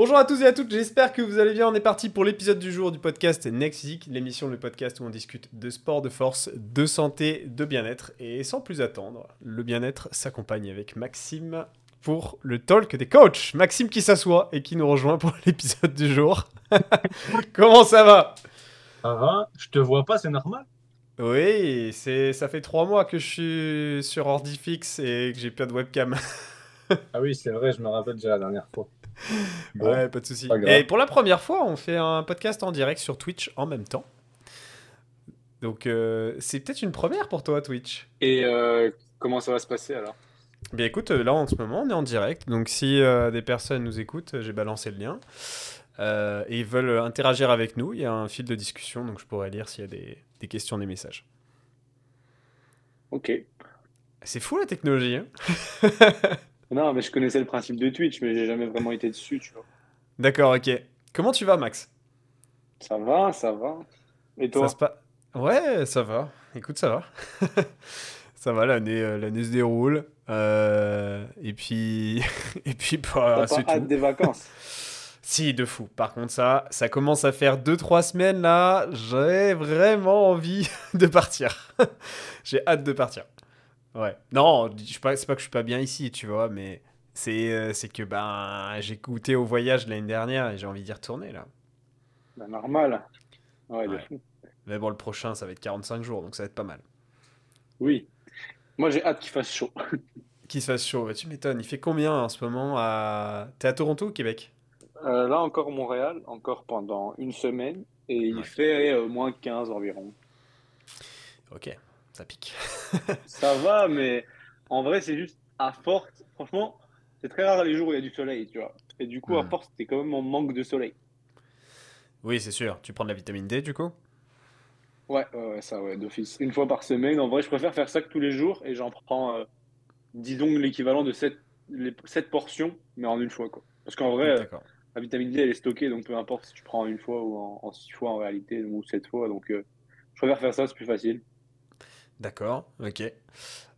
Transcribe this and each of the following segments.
Bonjour à tous et à toutes, j'espère que vous allez bien. On est parti pour l'épisode du jour du podcast Next Physique, l'émission, le podcast où on discute de sport, de force, de santé, de bien-être. Et sans plus attendre, le bien-être s'accompagne avec Maxime pour le talk des coachs. Maxime qui s'assoit et qui nous rejoint pour l'épisode du jour. Comment ça va? Ça va? Je te vois pas, c'est normal? Oui, c'est ça fait trois mois que je suis sur ordi fixe et que j'ai pas de webcam. ah oui, c'est vrai, je me rappelle déjà la dernière fois. ouais, pas de souci. Et pour la première fois, on fait un podcast en direct sur Twitch en même temps. Donc euh, c'est peut-être une première pour toi, Twitch. Et euh, comment ça va se passer alors? Bien écoute, là en ce moment, on est en direct. Donc si euh, des personnes nous écoutent, j'ai balancé le lien. et ils veulent interagir avec nous, il y a un fil de discussion, donc je pourrais lire s'il y a des, des questions, des messages. Ok. C'est fou la technologie. Hein Non, mais je connaissais le principe de Twitch, mais j'ai jamais vraiment été dessus, tu vois. D'accord, ok. Comment tu vas, Max? Ça va, ça va. Et toi? Ça Ouais, ça va. Écoute, ça va. ça va, l'année, euh, l'année se déroule. Euh, et puis, et puis, bah, pas hâte des vacances? Si, de fou. Par contre, ça, ça commence à faire 2-3 semaines là. J'ai vraiment envie de partir. j'ai hâte de partir. Ouais. Non, c'est pas, pas que je suis pas bien ici, tu vois, mais c'est euh, que ben j'ai goûté au voyage l'année dernière et j'ai envie d'y retourner là. Ben, normal. Ouais, Mais bon, le prochain, ça va être 45 jours, donc ça va être pas mal. Oui. Moi, j'ai hâte qu'il fasse chaud. qu'il fasse chaud, bah, tu m'étonnes. Il fait combien en ce moment à... T'es à Toronto ou Québec? Euh, Là, encore Montréal, encore pendant une semaine, et il fait euh, moins 15 environ. Ok ça pique. ça va, mais en vrai, c'est juste à force. Franchement, c'est très rare les jours où il y a du soleil, tu vois. Et du coup, à hmm. force, t'es quand même en manque de soleil. Oui, c'est sûr. Tu prends de la vitamine D, du coup? Ouais, ouais, ça, ouais, d'office. Une fois par semaine. En vrai, je préfère faire ça que tous les jours et j'en prends, euh, disons, l'équivalent de 7, les, portions, mais en une fois, quoi. Parce qu'en vrai, la vitamine D, elle est stockée, donc peu importe si tu prends une fois ou en, six fois en réalité, ou sept fois. Donc, euh, je préfère faire ça, c'est plus facile. D'accord, ok.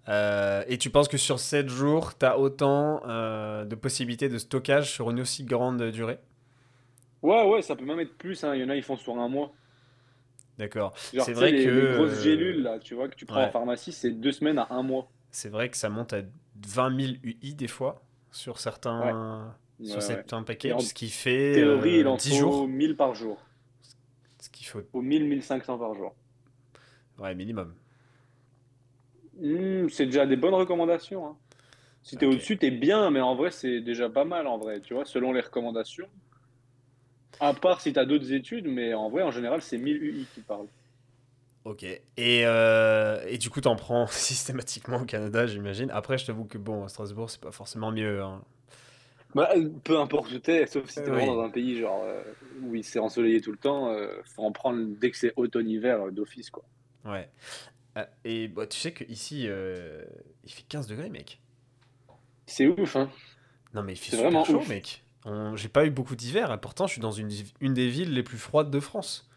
Euh, et tu penses que sur 7 jours, tu as autant euh, de possibilités de stockage sur une aussi grande durée? Ouais, ouais, ça peut même être plus. Hein. Il y en a, ils font sur un mois. D'accord. C'est vrai les, que. Les grosses gélules, là, tu vois, que tu prends en pharmacie, c'est deux semaines à un mois. C'est vrai que ça monte à 20 000 UI des fois sur certains, sur certains paquets, ce qui fait. Théorie, il en 10 faut jours. 1000 par jour. Ce qu'il faut. Au 1000, 1500 par jour. Ouais, minimum. Hmm, c'est déjà des bonnes recommandations. Hein. Si tu es au-dessus, tu es bien, mais en vrai, c'est déjà pas mal, en vrai, tu vois, selon les recommandations. À part si tu as d'autres études, mais en vrai, en général, c'est 1000 UI qui parlent. Ok. Et, euh, et du coup, tu en prends systématiquement au Canada, j'imagine. Après, je t'avoue que, bon, à Strasbourg, c'est pas forcément mieux. Hein. Bah, peu importe où t'es, sauf si t'es dans un pays genre euh, où il s'est ensoleillé tout le temps, euh, faut en prendre dès que c'est automne-hiver d'office quoi. Ouais. Ah, et bah, tu sais qu'ici, euh, il fait 15 degrés, mec. C'est ouf, hein. Non, mais il fait vraiment chaud, mec. J'ai pas eu beaucoup d'hiver, et pourtant, je suis dans une, une des villes les plus froides de France.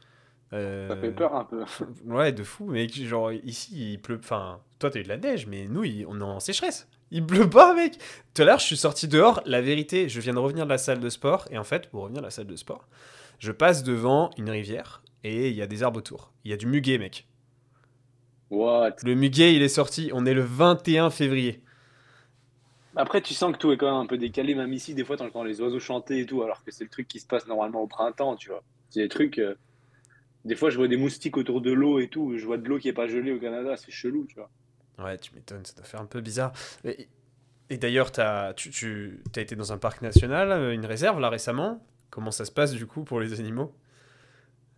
Euh... Ça fait peur un peu. ouais, de fou. Mais genre, ici, il pleut. Enfin, toi, t'as eu de la neige, mais nous, on est en sécheresse. Il pleut pas, mec. Tout à l'heure, je suis sorti dehors. La vérité, je viens de revenir de la salle de sport. Et en fait, pour revenir de la salle de sport, je passe devant une rivière et il y a des arbres autour. Il y a du muguet, mec. Le muguet, il est sorti. On est le 21 février. Après, tu sens que tout est quand même un peu décalé, même ici, des fois, t'entends les oiseaux chanter et tout, alors que c'est le truc qui se passe normalement au printemps, tu vois. C'est des trucs. Euh, des fois, je vois des moustiques autour de l'eau et tout. Je vois de l'eau qui est pas gelée au Canada, c'est chelou, tu vois. Ouais, tu m'étonnes, ça doit faire un peu bizarre. Et, d'ailleurs, tu, tu as été dans un parc national, euh, une réserve là récemment. Comment ça se passe du coup pour les animaux?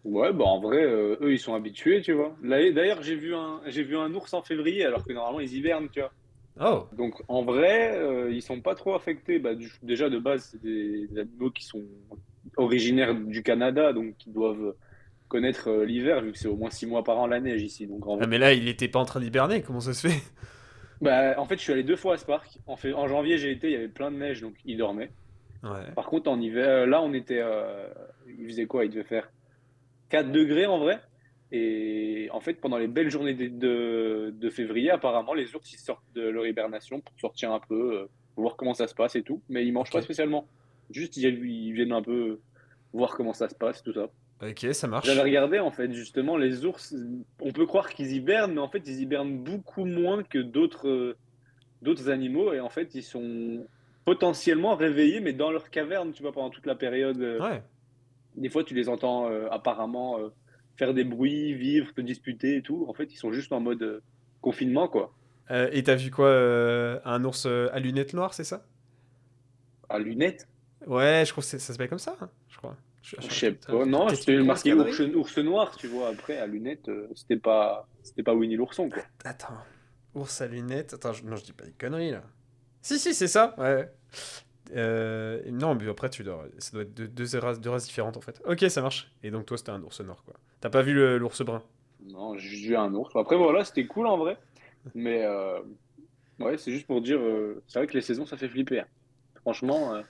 Ouais, bah en vrai, euh, eux, ils sont habitués, tu vois. D'ailleurs, j'ai vu, un, vu un ours en février, alors que normalement, ils hivernent, tu vois. Oh. Donc, en vrai, euh, ils sont pas trop affectés. Bah, déjà, de base, c'est des, animaux qui sont originaires du Canada, donc qui doivent connaître euh, l'hiver, vu que c'est au moins six mois par an la neige ici. Donc, ah, mais là, il était pas en train d'hiberner, comment ça se fait? Bah, En fait, je suis allé deux fois à ce parc. En, fait, en janvier, j'ai été, il y avait plein de neige, donc il dormait. Ouais. Par contre, en hiver, là, on était. il faisait quoi? Il devait faire 4 degrés en vrai. Et en fait, pendant les belles journées de, de, février, apparemment, les ours ils sortent de leur hibernation pour sortir un peu, euh, voir comment ça se passe et tout. Mais ils mangent pas spécialement. Juste, ils viennent un peu voir comment ça se passe, tout ça. Ok, ça marche. J'avais regardé en fait justement les ours. On peut croire qu'ils hibernent, mais en fait ils hibernent beaucoup moins que d'autres d'autres animaux et en fait ils sont potentiellement réveillés, mais dans leur caverne, tu vois, pendant toute la période. Euh, ouais. Des fois, tu les entends euh, apparemment euh, faire des bruits, vivre, te disputer et tout. En fait, ils sont juste en mode confinement, quoi. et t'as vu quoi Un ours à lunettes noires, c'est ça? À lunettes? Ouais, je crois que ça s'appelle comme ça, hein, je crois. Je, sais pas. Non, c'était marqué ours, ours, noir, tu vois. Après, à lunettes, c'était pas, c'était pas Winnie l'ourson, quoi. Attends, ours à lunettes. Attends, non, je dis pas des conneries là. Si, si, c'est ça. Ouais. Euh, non, mais après, tu dois, ça doit être deux, deux, races, deux races différentes en fait. Ok, ça marche. Et donc, toi, c'était un ours noir, quoi. T'as pas vu l'ours brun? Non, j'ai vu un ours. Après, voilà, c'était cool en vrai. Mais euh, ouais, c'est juste pour dire, euh, c'est vrai que les saisons, ça fait flipper. Hein. Franchement.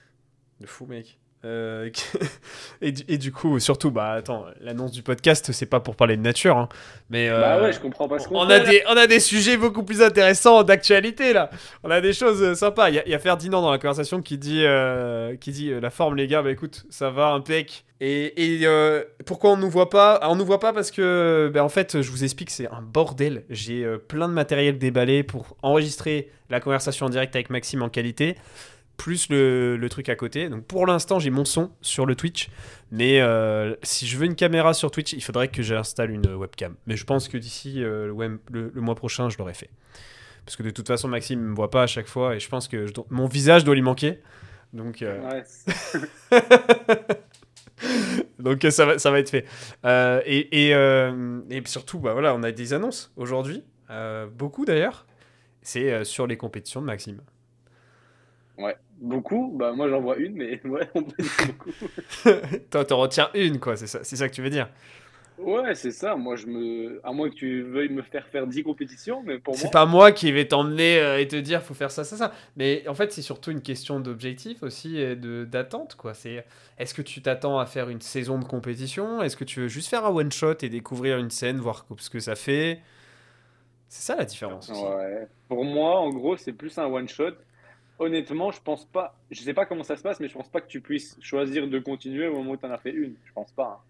De fou, mec. Euh, et, du, et, du, coup, surtout, bah attends, l'annonce du podcast, c'est pas pour parler de nature, hein, mais euh, bah ouais, je comprends pas ce qu'on on a des On a des sujets beaucoup plus intéressants d'actualité là. On a des choses euh, sympas. Il y, a Ferdinand dans la conversation qui dit, qui dit la forme, les gars, bah écoute, ça va, impec. Et, et pourquoi on nous voit pas? On nous voit pas parce que, bah, en fait, je vous explique, c'est un bordel. J'ai plein de matériel déballé pour enregistrer la conversation en direct avec Maxime en qualité plus le, truc à côté. Donc pour l'instant, j'ai mon son sur le Twitch. Mais euh, si je veux une caméra sur Twitch, il faudrait que j'installe une webcam. Mais je pense que d'ici euh, le, mois prochain, je l'aurai fait. Parce que de toute façon, Maxime ne me voit pas à chaque fois. Et je pense que mon visage doit lui manquer. Donc, euh, Donc ça va, ça va être fait. et, et, surtout, bah, voilà, on a des annonces aujourd'hui. beaucoup d'ailleurs. C'est sur les compétitions de Maxime. Ouais. Beaucoup Bah moi j'en vois une, mais ouais, on peut dire beaucoup. Toi t'en retiens une, quoi, c'est ça, c'est ça que tu veux dire Ouais, c'est ça. Moi, je me. À moins que tu veuilles me faire faire 10 compétitions, mais pour moi. C'est pas moi qui vais t'emmener euh, et te dire faut faire ça, ça, ça. Mais en fait, c'est surtout une question d'objectif aussi et de, d'attente, quoi. C'est est-ce que tu t'attends à faire une saison de compétition? Est-ce que tu veux juste faire un one shot et découvrir une scène, voir ce que ça fait? C'est ça la différence. Ouais. Pour moi, en gros, c'est plus un one shot honnêtement, je pense pas. Je sais pas comment ça se passe, mais je pense pas que tu puisses choisir de continuer au moment où tu en as fait une. Je pense pas. Hein.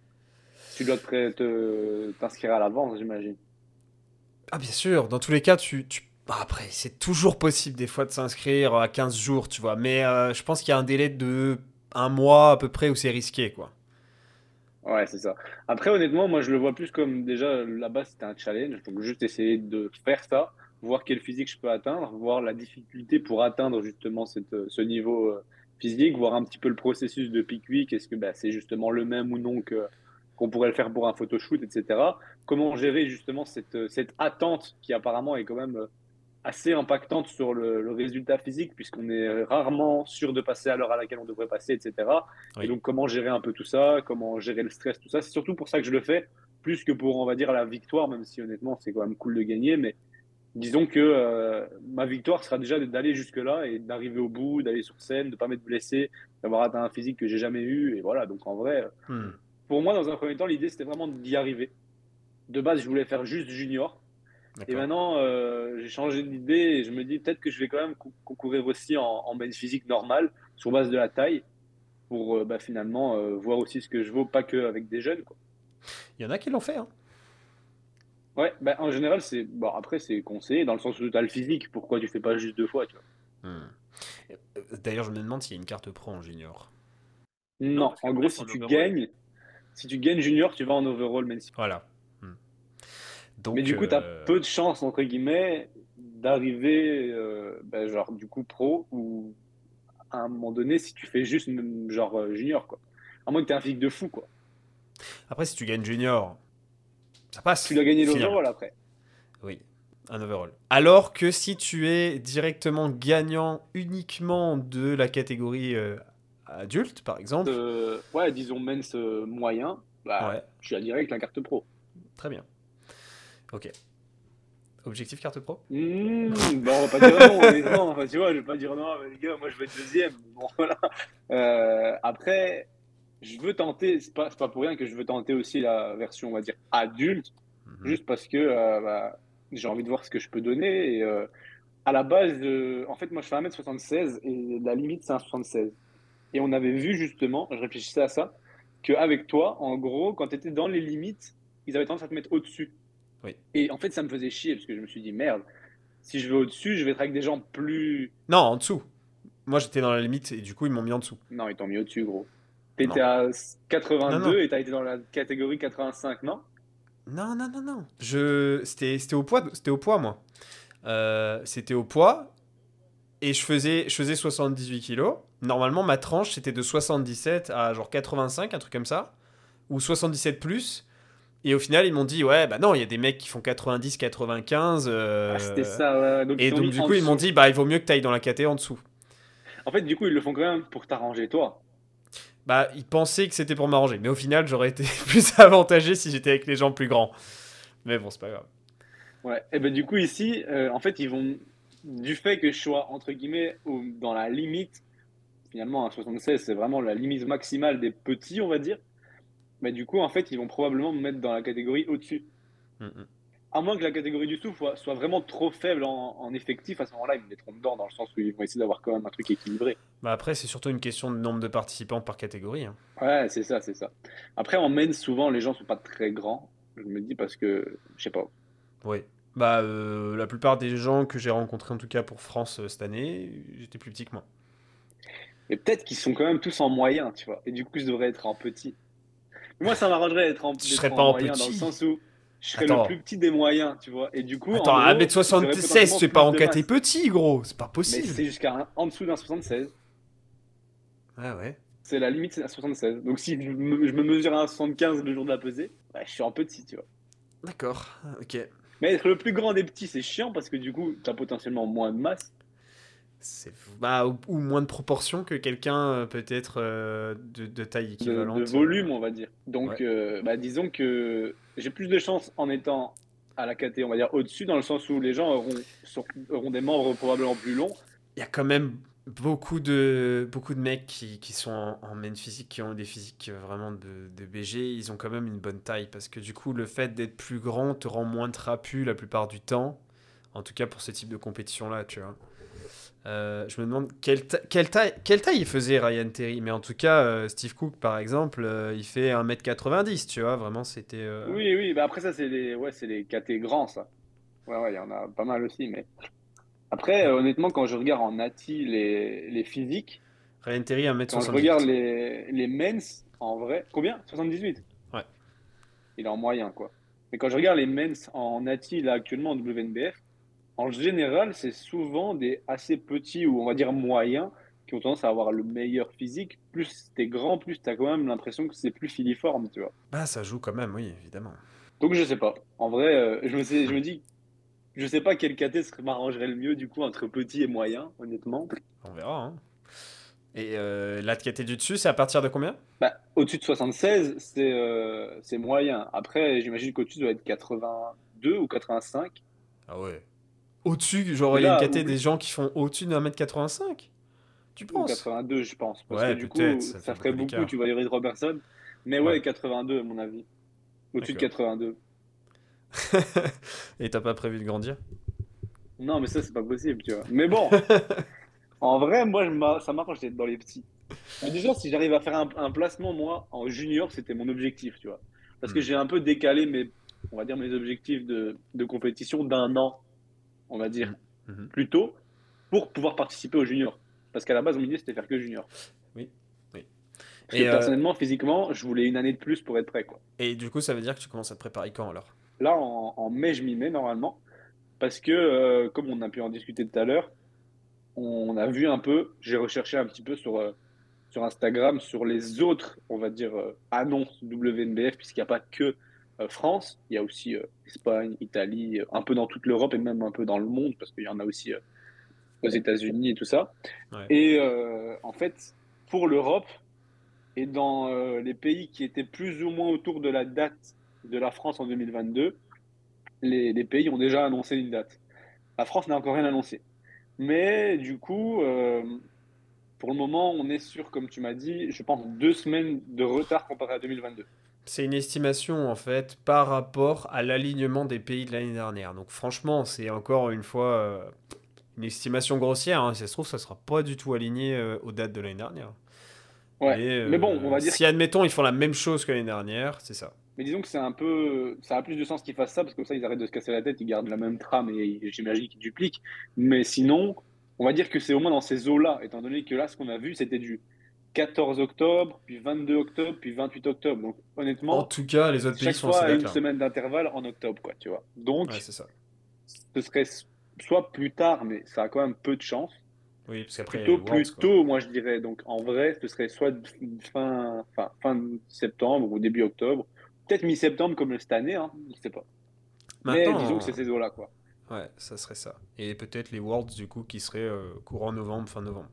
Tu dois t'inscrire à l'avance, j'imagine. Ah, bien sûr. Dans tous les cas, tu. Bah, après, c'est toujours possible des fois de s'inscrire à 15 jours, tu vois. Mais euh, je pense qu'il y a un délai de un mois à peu près où c'est risqué, quoi. Ouais, c'est ça. Après, honnêtement, moi, je le vois plus comme déjà là-bas, c'était un challenge. Donc, juste essayer de faire ça voir quel physique je peux atteindre, voir la difficulté pour atteindre justement cette, euh, ce niveau euh, physique, voir un petit peu le processus de pick week, est-ce que bah, c'est justement le même ou non que qu'on pourrait le faire pour un photoshoot, etc. Comment gérer justement cette, euh, cette attente qui apparemment est quand même assez impactante sur le, résultat physique, puisqu'on est rarement sûr de passer à l'heure à laquelle on devrait passer, etc. Et donc comment gérer un peu tout ça, comment gérer le stress, tout ça. C'est surtout pour ça que je le fais, plus que pour, on va dire, la victoire, même si honnêtement c'est quand même cool de gagner, mais disons que euh, ma victoire sera déjà d'aller jusque-là et d'arriver au bout, d'aller sur scène, de ne pas m'être blessé, d'avoir atteint un physique que j'ai jamais eu. Et voilà, donc en vrai, hmm. pour moi, dans un premier temps, l'idée c'était vraiment d'y arriver. De base, je voulais faire juste junior. Et maintenant, euh, j'ai changé d'idée et je me dis peut-être que je vais quand même concourir aussi en, en physique normale, sur base de la taille, pour euh, bah, finalement voir aussi ce que je vaux, pas qu'avec des jeunes. Quoi. Il y en a qui l'ont fait. Hein. Ouais, bah, en général, c'est bon, après, c'est conseillé dans le sens où tu as le physique. Pourquoi tu fais pas juste deux fois tu vois? Hmm. euh, D'ailleurs, je me demande s'il y a une carte pro en junior. Non, en gros, si tu gagnes, si tu gagnes junior, tu vas en overall même si. Voilà. Hmm. Donc, Mais du coup, tu as euh, peu de chance, entre guillemets, d'arriver, euh, bah, genre, du coup, pro ou à un moment donné, si tu fais juste, genre, junior, quoi. À moins que tu aies un physique de fou, quoi. Après, si tu gagnes junior, ça passe. Tu dois gagner l'overall après. Oui, un overall. Alors que si tu es directement gagnant uniquement de la catégorie euh, adulte, par exemple. Euh, ouais, disons men's euh, moyen, bah, tu as direct la carte pro. Très bien. Ok. Objectif carte pro? Mmh, bah, On va pas dire non, non enfin, tu vois, je vais pas dire non, mais les gars, moi je vais être deuxième. Bon, voilà. après, je veux tenter, c'est pas, pas pour rien que je veux tenter aussi la version, on va dire, adulte, mhm. juste parce que euh, bah, j'ai envie de voir ce que je peux donner. Et, euh, à la base, en fait, moi je fais 1m76 et la limite c'est un 76. Et on avait vu justement, je réfléchissais à ça, qu'avec toi, en gros, quand tu étais dans les limites, ils avaient tendance à te mettre au-dessus. Oui. Et en fait, ça me faisait chier parce que je me suis dit, merde, si je vais au-dessus, je vais être avec des gens plus. Non, en dessous. Moi, j'étais dans la limite et du coup, ils m'ont mis en dessous. Non, ils t'ont mis au-dessus, gros. T'étais à 82 et t'as été dans la catégorie 85, non? Non, non, non, non. Je... C'était au poids, c'était au poids, moi. Euh, c'était au poids et je faisais, je faisais 78 kilos. Normalement, ma tranche, c'était de 77 à genre 85, un truc comme ça. Ou 77 plus. Et au final, ils m'ont dit, ouais, bah non, il y a des mecs qui font 90, 95. Euh, ah, c'était ça, ouais. Donc, et donc, du coup, ils m'ont dit, bah, il vaut mieux que tu ailles dans la KT en dessous. En fait, du coup, ils le font quand même pour t'arranger, toi. Bah, ils pensaient que c'était pour m'arranger. Mais au final, j'aurais été plus avantagé si j'étais avec les gens plus grands. Mais bon, c'est pas grave. Ouais, et ben du coup, ici, euh, en fait, ils vont. Du fait que je sois, entre guillemets, dans la limite, finalement, un 76, c'est vraiment la limite maximale des petits, on va dire. Mais du coup, en fait, ils vont probablement me mettre dans la catégorie au-dessus. Mm, mm. À moins que la catégorie du dessous soit, vraiment trop faible en, effectif, à ce moment-là, ils me mettront dedans, dans le sens où ils vont essayer d'avoir quand même un truc équilibré. Bah après, c'est surtout une question de nombre de participants par catégorie. Hein. Ouais, c'est ça, c'est ça. Après, en main, souvent, les gens sont pas très grands, je me dis, parce que, je sais pas. Oui. Bah, euh, la plupart des gens que j'ai rencontrés, en tout cas pour France euh, cette année, j'étais plus petit que moi. Et peut-être qu'ils sont quand même tous en moyen, tu vois. Et du coup, je devrais être en petit. Moi, ça m'arrangerait d'être en, je serais pas en, moyen, dans le sens où je serais le plus petit des moyens, tu vois. Et du coup, Attends, 1m76, c'est pas en KT petit, gros. C'est pas possible. Mais c'est jusqu'à en dessous d'un 76. Ah ouais. C'est la limite, c'est à 76. Donc si je me, mesure à 75 le jour de la pesée, je suis en petit, tu vois. D'accord, ok. Mais être le plus grand des petits, c'est chiant parce que du coup, tu as potentiellement moins de masse. C'est bah, ou, moins de proportion que quelqu'un euh, peut-être euh, de, taille équivalente. De, volume, on va dire. Donc, euh, bah, disons que j'ai plus de chance en étant à la KT, on va dire au-dessus, dans le sens où les gens auront, auront des membres probablement plus longs. Il y a quand même beaucoup de, beaucoup de mecs qui, qui sont en, en, main physique, qui ont des physiques vraiment de, de, BG, ils ont quand même une bonne taille. Parce que du coup, le fait d'être plus grand te rend moins trapu la plupart du temps. En tout cas pour ce type de compétition-là, tu vois. Euh, je me demande quelle, quelle, taille, quelle taille il faisait Ryan Terry. Mais en tout cas, euh, Steve Cook, par exemple, euh, il fait 1m90, tu vois. Vraiment, c'était. Oui, oui. Bah après, ça, c'est les, ouais, les KT grands, ça. Ouais, ouais, il y en a pas mal aussi. Mais après, honnêtement, quand je regarde en nati les, les physiques. Ryan Terry, 1m78. Quand je regarde les, les mens, en vrai. Combien? 78 Ouais. Il est en moyen, quoi. Mais quand je regarde les mens en nati, là, actuellement, en WNBF, en général, c'est souvent des assez petits ou on va dire moyens qui ont tendance à avoir le meilleur physique. Plus t'es grand, plus t'as quand même l'impression que c'est plus filiforme, tu vois. Bah, ça joue quand même, oui, évidemment. Donc je sais pas. En vrai, euh, je, me je me dis, je sais pas quel KT m'arrangerait le mieux du coup entre petit et moyen, honnêtement. On verra. Hein. Et euh, la KT du dessus, c'est à partir de combien? Bah, Au-dessus de 76, euh, c'est moyen. Après, j'imagine qu'au-dessus doit être 82 ou 85. Ah ouais. Au-dessus, genre, il y a une des gens qui font au-dessus de 1m85 Tu penses? 82, je pense. Parce que du coup, ça, ferait beaucoup, tu vois, les Robertson. Mais ouais, 82, à mon avis. Au-dessus de 82. Et t'as pas prévu de grandir? Non, mais ça, c'est pas possible, tu vois. Mais bon, en vrai, moi, ça m'arrange d'être dans les petits. Mais déjà, si j'arrive à faire un, placement, moi, en junior, c'était mon objectif, tu vois. Parce que hmm. j'ai un peu décalé mes, on va dire, mes objectifs de, de compétition d'un an on va dire, mm. plus tôt, pour pouvoir participer aux juniors. Parce qu'à la base, mon idée, c'était faire que junior. Oui. oui. et euh, personnellement, physiquement, je voulais une année de plus pour être prêt. Quoi. Et du coup, ça veut dire que tu commences à te préparer quand alors? Là, en, mai, je m'y mets normalement. Parce que, euh, comme on a pu en discuter tout à l'heure, on a vu un peu, j'ai recherché un petit peu sur, euh, sur Instagram, sur les autres, on va dire, annonces WNBF, puisqu'il n'y a pas que France, il y a aussi euh, Espagne, Italie, euh, un peu dans toute l'Europe et même un peu dans le monde, parce qu'il y en a aussi aux États-Unis et tout ça. Et en fait, pour l'Europe et dans les pays qui étaient plus ou moins autour de la date de la France en 2022, les, les pays ont déjà annoncé une date. La France n'a encore rien annoncé. Mais du coup, pour le moment, on est sur, comme tu m'as dit, je pense deux semaines de retard comparé à 2022. C'est une estimation en fait par rapport à l'alignement des pays de l'année dernière. Donc franchement, c'est encore une fois euh, une estimation grossière. Hein. Si ça se trouve, ça sera pas du tout aligné euh, aux dates de l'année dernière. Ouais. Mais, bon, on va dire. Si, admettons, ils font la même chose que l'année dernière, c'est ça. Mais disons que c'est un peu. Ça a plus de sens qu'ils fassent ça, parce que ça, ils arrêtent de se casser la tête, ils gardent la même trame et j'imagine qu'ils dupliquent. Mais sinon, on va dire que c'est au moins dans ces eaux-là, étant donné que là, ce qu'on a vu, c'était du 14 octobre, puis 22 octobre, puis 28 octobre. Donc honnêtement, en tout cas, les autres pays sont fois une semaine d'intervalle en octobre, quoi, tu vois. Donc, ça. ce serait soit plus tard, mais ça a quand même peu de chance. Oui, parce qu'après plutôt plus tôt, moi je dirais. Donc en vrai, ce serait soit fin, fin, fin septembre ou début octobre, peut-être mi-septembre comme cette année, hein, je sais pas. mais disons que c'est ces eaux-là, quoi. Ouais, ça serait ça. Et peut-être les Worlds, du coup, qui seraient euh, courant novembre, fin novembre.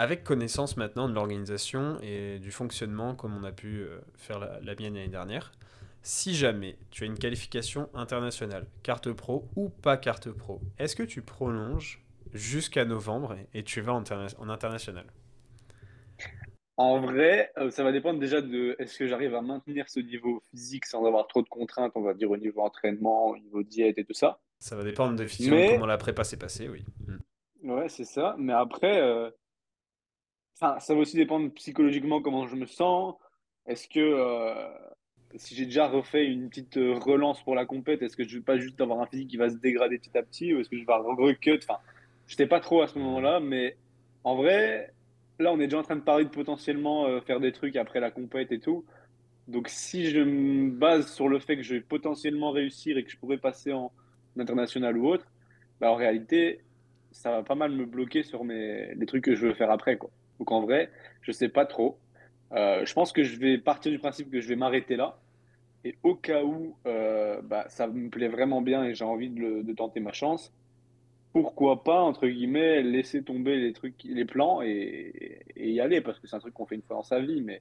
Avec connaissance maintenant de l'organisation et du fonctionnement, comme on a pu euh, faire la, la mienne l'année dernière, si jamais tu as une qualification internationale, carte pro ou pas carte pro, est-ce que tu prolonges jusqu'à novembre et tu vas en, en international? En vrai, euh, ça va dépendre déjà de est-ce que j'arrive à maintenir ce niveau physique sans avoir trop de contraintes, on va dire au niveau entraînement, au niveau diète et tout ça. Ça va dépendre de Mais... comment la prépa s'est passée, oui. Mm. Ouais, c'est ça. Mais après, euh, ça va aussi dépendre psychologiquement comment je me sens. Est-ce que euh, si j'ai déjà refait une petite relance pour la compète, est-ce que je vais pas juste avoir un physique qui va se dégrader petit à petit ou est-ce que je vais recut? Enfin, je sais pas trop à ce moment-là, mais en vrai, là, on est déjà en train de parler de potentiellement euh, faire des trucs après la compète et tout. Donc, si je me base sur le fait que je vais potentiellement réussir et que je pourrais passer en international ou autre, bah, en réalité, ça va pas mal me bloquer sur mes, les trucs que je veux faire après. Quoi. Donc, en vrai, je sais pas trop. Euh, je pense que je vais partir du principe que je vais m'arrêter là. Et au cas où euh, bah, ça me plaît vraiment bien et j'ai envie de, tenter ma chance, pourquoi pas, entre guillemets, laisser tomber les trucs, les plans et, y aller, parce que c'est un truc qu'on fait une fois dans sa vie. Mais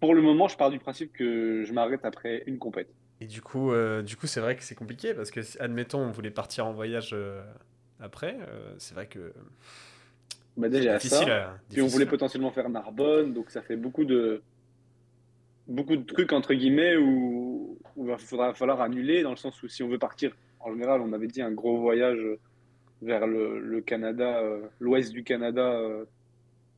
pour le moment, je pars du principe que je m'arrête après une compète. Et du coup, euh, du coup, c'est vrai que c'est compliqué parce que, admettons, on voulait partir en voyage après, c'est vrai que. Bah déjà ça. Puis on voulait potentiellement faire Narbonne, donc ça fait beaucoup de beaucoup de trucs entre guillemets où, où il faudra falloir annuler dans le sens où si on veut partir en général, on avait dit un gros voyage vers le, Canada, euh, l'ouest du Canada euh,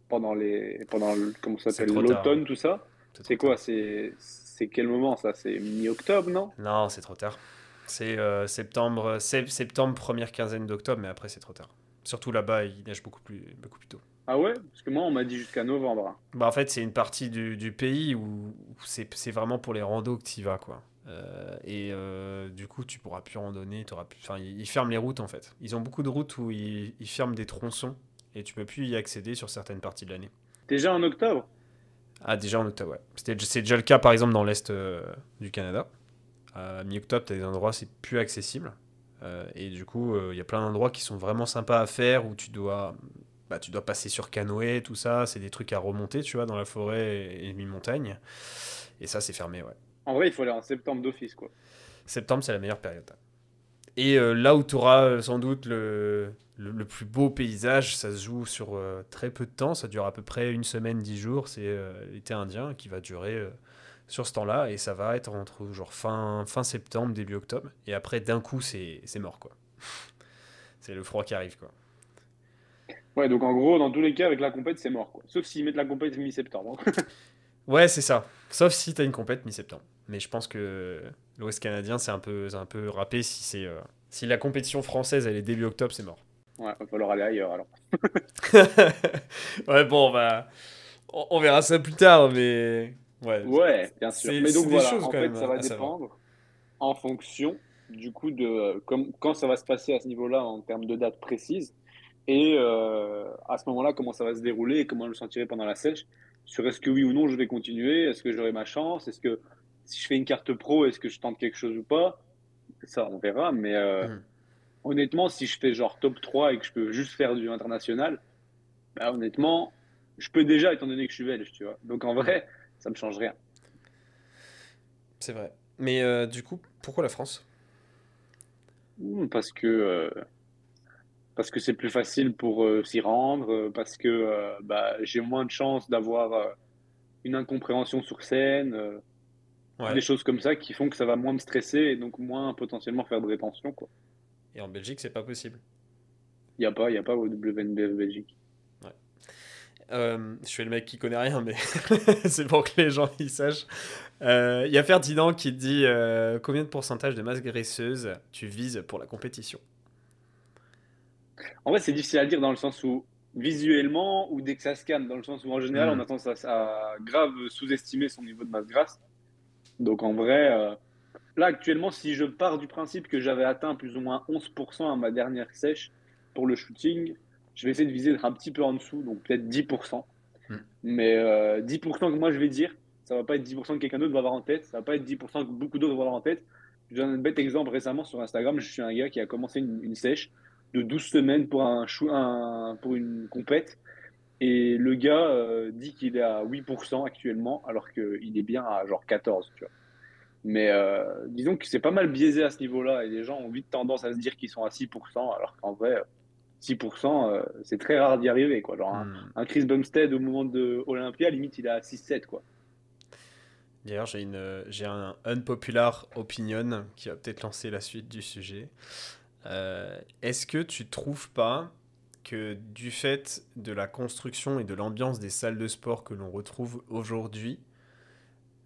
pendant les pendant comment ça s'appelle l'automne tout ça. C'est quoi C'est c'est quel moment ça? C'est mi-octobre non? Non, c'est trop tard. C'est euh, septembre septembre première quinzaine d'octobre, mais après c'est trop tard. Surtout là-bas, il neige beaucoup plus beaucoup plus tôt. Ah ouais? Parce que moi, on m'a dit jusqu'à novembre. Hein. Bah en fait, c'est une partie du, du pays où, c'est vraiment pour les randos que tu y vas, quoi. Euh, et euh, du coup, tu pourras plus randonner. Auras plus... Enfin, ils ferment les routes en fait. Ils ont beaucoup de routes où ils, ferment des tronçons et tu peux plus y accéder sur certaines parties de l'année. Déjà en octobre? Ah, déjà en octobre, ouais. C'est déjà le cas par exemple dans l'est euh, du Canada. À mi-octobre, tu as des endroits c'est plus accessible. Et du coup, il y a plein d'endroits qui sont vraiment sympas à faire où tu dois, bah, tu dois passer sur canoë, tout ça. C'est des trucs à remonter, tu vois, dans la forêt et, et mi-montagne. Et ça, c'est fermé, ouais. En vrai, il faut aller en septembre d'office, quoi. Septembre, c'est la meilleure période. Et euh, là où tu auras euh, sans doute le, le, plus beau paysage, ça se joue sur euh, très peu de temps, ça dure à peu près une semaine, dix jours, c'est l'été indien qui va durer sur ce temps-là, et ça va être entre genre fin, fin septembre, début octobre, et après d'un coup c'est mort quoi. c'est le froid qui arrive quoi. Ouais, donc en gros, dans tous les cas, avec la compète, c'est mort quoi. Sauf s'ils mettent la compète mi-septembre. ouais, c'est ça. Sauf si tu as une compète mi-septembre. Mais je pense que l'Ouest canadien, c'est un peu, un peu râpé. Si, c'est, euh, si la compétition française, elle est début octobre, c'est mort. Ouais, il va falloir aller ailleurs alors. ouais, bon, bah, on, verra ça plus tard, mais. Ouais, ouais bien sûr. Mais donc voilà, en fait, ça va dépendre en fonction du coup de comme, quand ça va se passer à ce niveau-là en termes de date précise et euh, à ce moment-là, comment ça va se dérouler et comment je le sentirai pendant la sèche sur est-ce que oui ou non je vais continuer, est-ce que j'aurai ma chance, est-ce que si je fais une carte pro, est-ce que je tente quelque chose ou pas? Ça, on verra. Mais euh, hmm. honnêtement, si je fais genre top 3 et que je peux juste faire du international, bah, honnêtement, je peux déjà, étant donné que je suis belge, tu vois. Donc en vrai, ça me change rien. C'est vrai. Mais euh, du coup, pourquoi la France? Parce que euh, parce que c'est plus facile pour s'y rendre, parce que bah, j'ai moins de chances d'avoir une incompréhension sur scène. Des choses comme ça qui font que ça va moins me stresser et donc moins potentiellement faire de rétention. Quoi. Et en Belgique, c'est pas possible. Il n'y a pas, y a pas au WNBF Belgique. Je suis le mec qui connaît rien, mais c'est pour que les gens y sachent. Il y a Ferdinand qui dit combien de pourcentage de masse graisseuse tu vises pour la compétition? En vrai, c'est difficile à dire dans le sens où visuellement ou dès que ça scanne, dans le sens où en général, mm. on a tendance à, grave sous-estimer son niveau de masse grasse. Donc en vrai, euh, là actuellement, si je pars du principe que j'avais atteint plus ou moins 11% à ma dernière sèche pour le shooting, je vais essayer de viser un petit peu en dessous, donc peut-être 10%. Mm. Mais 10% euh, que moi je vais dire, ça va pas être 10% que quelqu'un d'autre va avoir en tête, ça va pas être 10% que beaucoup d'autres vont avoir en tête. Je donne un bête exemple récemment sur Instagram, je suis un gars qui a commencé une sèche de 12 semaines pour, un, un pour une compète. Et le gars euh, dit qu'il est à 8% actuellement, alors qu'il est bien à genre 14, tu vois. Mais euh, disons que c'est pas mal biaisé à ce niveau-là, et les gens ont vite tendance à se dire qu'ils sont à 6%, alors qu'en vrai, 6%, euh, c'est très rare d'y arriver, quoi. Genre un, hmm. Chris Bumstead au moment de Olympia, limite, il à 6-7, quoi. D'ailleurs, j'ai, une, j'ai un unpopular opinion qui va peut-être lancer la suite du sujet. Euh, est-ce que tu trouves pas que du fait de la construction et de l'ambiance des salles de sport que l'on retrouve aujourd'hui,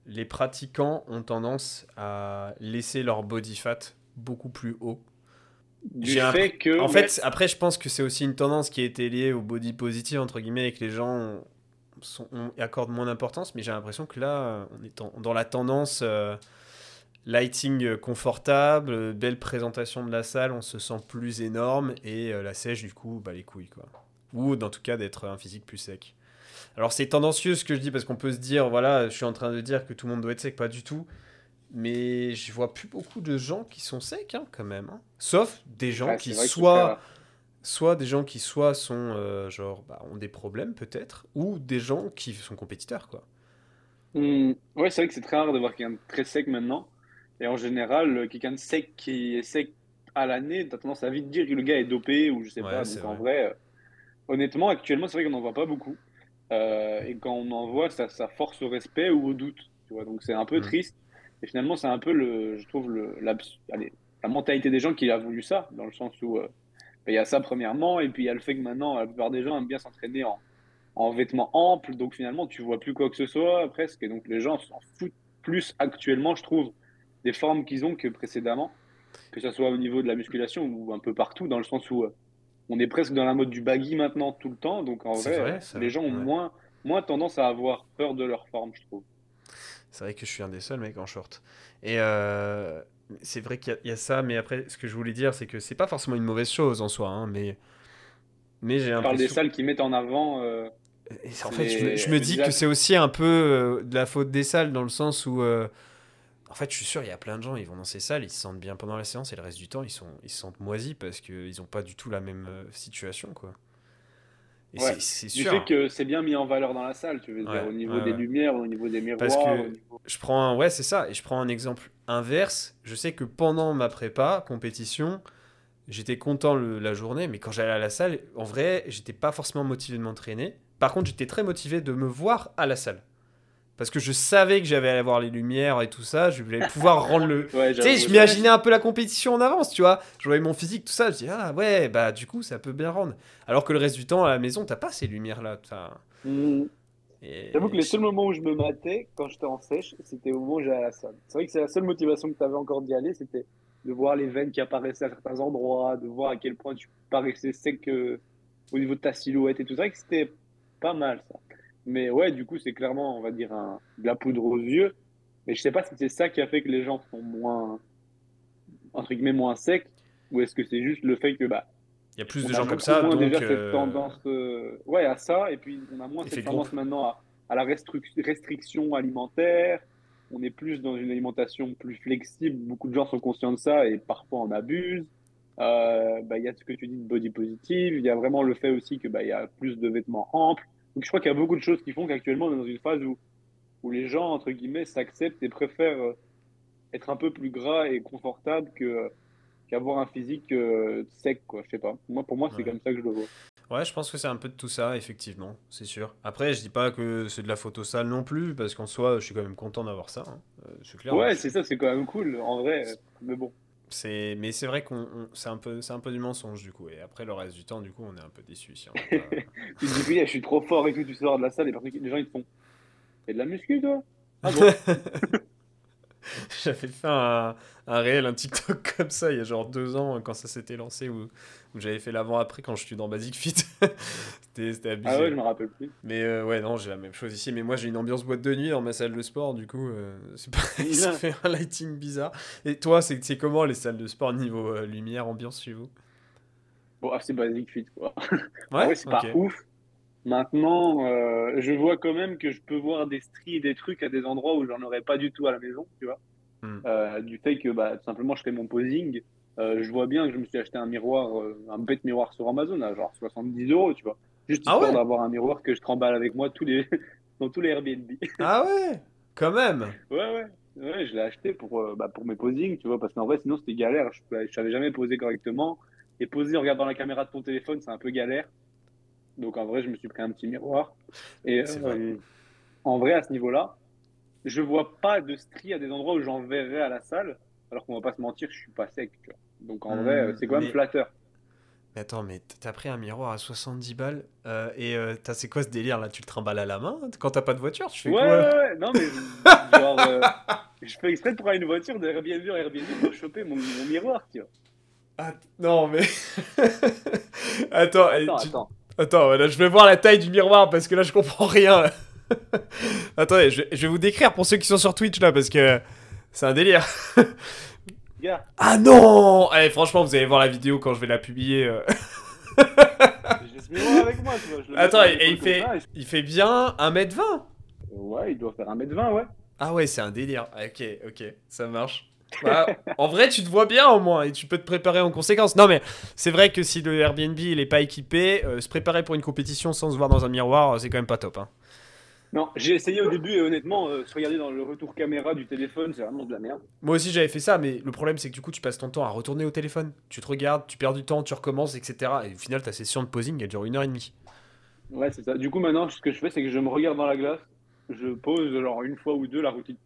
les pratiquants ont tendance à laisser leur body fat beaucoup plus haut du fait que, en fait, après, je pense que c'est aussi une tendance qui a été liée au body positive, entre guillemets, et que les gens sont, accordent moins d'importance, mais j'ai l'impression que là, on est dans la tendance euh, lighting confortable, belle présentation de la salle, on se sent plus énorme et euh, la sèche du coup, bah les couilles quoi. Ou dans tout cas d'être un physique plus sec. Alors c'est tendancieux ce que je dis parce qu'on peut se dire voilà, je suis en train de dire que tout le monde doit être sec, pas du tout. Mais je vois plus beaucoup de gens qui sont secs hein, quand même. Hein. Sauf des gens qui soient soit des gens qui soit sont euh, genre bah, ont des problèmes peut-être ou des gens qui sont compétiteurs quoi. Mmh. Ouais, c'est vrai que c'est très rare de voir quelqu'un très sec maintenant. Et en général, quelqu'un de sec qui est sec à l'année, tu as tendance à vite dire que le gars est dopé ou je sais pas. Donc en vrai, euh, honnêtement, actuellement, c'est vrai qu'on n'en voit pas beaucoup. Euh, et quand on en voit, ça, ça, force au respect ou au doute. Tu vois donc c'est un peu mm. triste. Et finalement, c'est un peu, le, je trouve, le, la, allez, la mentalité des gens qui a voulu ça, dans le sens où euh, bah, il y a ça premièrement, et puis il y a le fait que maintenant, la plupart des gens aiment bien s'entraîner en, en vêtements amples, donc finalement, tu vois plus quoi que ce soit presque, et donc les gens s'en foutent plus actuellement, je trouve, des formes qu'ils ont que précédemment, que ce soit au niveau de la musculation ou un peu partout, dans le sens où euh, on est presque dans la mode du baggy maintenant tout le temps. Donc en vrai, les gens ont moins, moins tendance à avoir peur de leur forme, je trouve. C'est vrai que je suis un des seuls mecs en short. Et euh, c'est vrai qu'il y, a ça, mais après, ce que je voulais dire, c'est que c'est pas forcément une mauvaise chose en soi, hein, mais, mais j'ai parle des salles qui mettent en avant. Euh, en fait, je me, dis que c'est aussi un peu de la faute des salles, dans le sens où en fait, je suis sûr, il y a plein de gens, ils vont dans ces salles, ils se sentent bien pendant la séance et le reste du temps, ils, sont, ils se sentent moisis parce qu'ils n'ont pas du tout la même euh, situation, quoi. C'est sûr. Du fait que c'est bien mis en valeur dans la salle, tu veux dire, au niveau des lumières, au niveau des miroirs. Parce que je prends un, ouais, c'est ça, et je prends un exemple inverse. Je sais que pendant ma prépa, compétition, j'étais content la journée, mais quand j'allais à la salle, en vrai, j'étais pas forcément motivé de m'entraîner. Par contre, j'étais très motivé de me voir à la salle parce que je savais que j'avais à avoir les lumières et tout ça, je voulais pouvoir rendre le. tu sais, je m'imaginais un peu la compétition en avance, tu vois. Je voyais mon physique, tout ça, je dis ah ouais, bah du coup ça peut bien rendre. Alors que le reste du temps à la maison, t'as pas ces lumières là. Mmh. J'avoue que les seuls moments où je me matais quand j'étais en sèche, c'était au moment où j'allais à la salle. C'est vrai que c'est la seule motivation que tu avais encore d'y aller, c'était de voir les veines qui apparaissaient à certains endroits, de voir à quel point tu paraissais sec euh, au niveau de ta silhouette et tout ça, que c'était pas mal ça. Mais ouais, du coup, c'est clairement, on va dire, un, de la poudre aux yeux. Mais je sais pas si c'est ça qui a fait que les gens sont moins, entre guillemets, moins secs, ou est-ce que c'est juste le fait que, bah, il y a plus de gens comme ça. donc déjà cette euh, tendance, euh, ouais, à ça, et puis on a moins cette tendance maintenant à, à la restriction alimentaire. On est plus dans une alimentation plus flexible. Beaucoup de gens sont conscients de ça et parfois en abusent. Euh, bah, il y a ce que tu dis de body positive. Il y a vraiment le fait aussi que bah, y a plus de vêtements amples. Donc je crois qu'il y a beaucoup de choses qui font qu'actuellement on est dans une phase où, où les gens, entre guillemets, s'acceptent et préfèrent euh, être un peu plus gras et confortable que qu'avoir un physique euh, sec, quoi. Je sais pas. Moi, pour moi, c'est comme ça que je le vois. Ouais, je pense que c'est un peu de tout ça, effectivement, c'est sûr. Après, je dis pas que c'est de la photo sale non plus, parce qu'en soi, je suis quand même content d'avoir ça. Hein. Euh, c'est clair. Ouais, c'est ça, c'est quand même cool, en vrai. Mais bon. C'est mais c'est vrai qu'on c'est un peu c'est un peu du mensonge du coup. Et après le reste du temps du coup on est un peu déçu si tu te dis oui je suis trop fort et tout tu sors de la salle et les gens ils te font. Et de la muscu toi? Ah bon? J'avais fait un, un réel, un TikTok comme ça il y a genre deux ans quand ça s'était lancé où, où j'avais fait l'avant-après quand je suis dans Basic Fit. c'était abusé. Ah ouais, je me rappelle plus. Mais euh, ouais, non, j'ai la même chose ici. Mais moi j'ai une ambiance boîte de nuit dans ma salle de sport, du coup, euh, c'est pareil, ça fait un lighting bizarre. Et toi, c'est comment les salles de sport niveau euh, lumière, ambiance chez vous? Bon, ah, c'est Basic Fit quoi. Ouais, c'est pas ouf. Maintenant, euh, je vois quand même que je peux voir des stries et des trucs à des endroits où j'en aurais pas du tout à la maison, tu vois. Hmm. Euh, du fait que bah, tout simplement je fais mon posing, euh, je vois bien que je me suis acheté un miroir, un bête miroir sur Amazon à genre 70 euros, tu vois. Juste ah histoire d'avoir un miroir que je tremballe avec moi tous les... dans tous les Airbnb. ah ouais Quand même Ouais, ouais. Ouais, je l'ai acheté pour, bah, pour mes posings, tu vois, parce qu'en vrai, sinon c'était galère. Je, je savais jamais poser correctement. Et poser en regardant la caméra de ton téléphone, c'est un peu galère. Donc en vrai, je me suis pris un petit miroir. Et euh, en vrai, à ce niveau-là, je vois pas de stries à des endroits où j'en verrais à la salle. Alors qu'on va pas se mentir, je suis pas sec. Donc en vrai, hmm, c'est quand même flatteur. Mais attends, mais t'as pris un miroir à 70 balles euh, et euh, c'est quoi ce délire là? Tu le trimbales à la main quand t'as pas de voiture? Tu fais ouais, quoi? Ouais, ouais, non mais genre, je fais exprès de prendre une voiture de Airbnb en Airbnb pour choper mon, miroir, tu vois. Ah, non mais attends, attends, attends. Attends, là, je vais voir la taille du miroir parce que là, je comprends rien. Attendez, je, vais vous décrire pour ceux qui sont sur Twitch là parce que c'est un délire. Ah non Allez, franchement, vous allez voir la vidéo quand je vais la publier. Euh. avec moi, tu vois. Attends, et, il, fait, il fait bien 1m20 Ouais, il doit faire 1m20, ouais. Ah ouais, c'est un délire. Ok, ok, ça marche. Bah, en vrai, tu te vois bien au moins et tu peux te préparer en conséquence. Non, mais c'est vrai que si le Airbnb il est pas équipé, euh, se préparer pour une compétition sans se voir dans un miroir, c'est quand même pas top. Hein. Non, j'ai essayé au début et honnêtement, euh, se regarder dans le retour caméra du téléphone, c'est vraiment de la merde. Moi aussi j'avais fait ça, mais le problème c'est que du coup tu passes ton temps à retourner au téléphone. Tu te regardes, tu perds du temps, tu recommences, etc. Et au final ta session de posing elle dure une heure et demie. Ouais, c'est ça. Du coup maintenant ce que je fais c'est que je me regarde dans la glace, je pose genre une fois ou deux la routine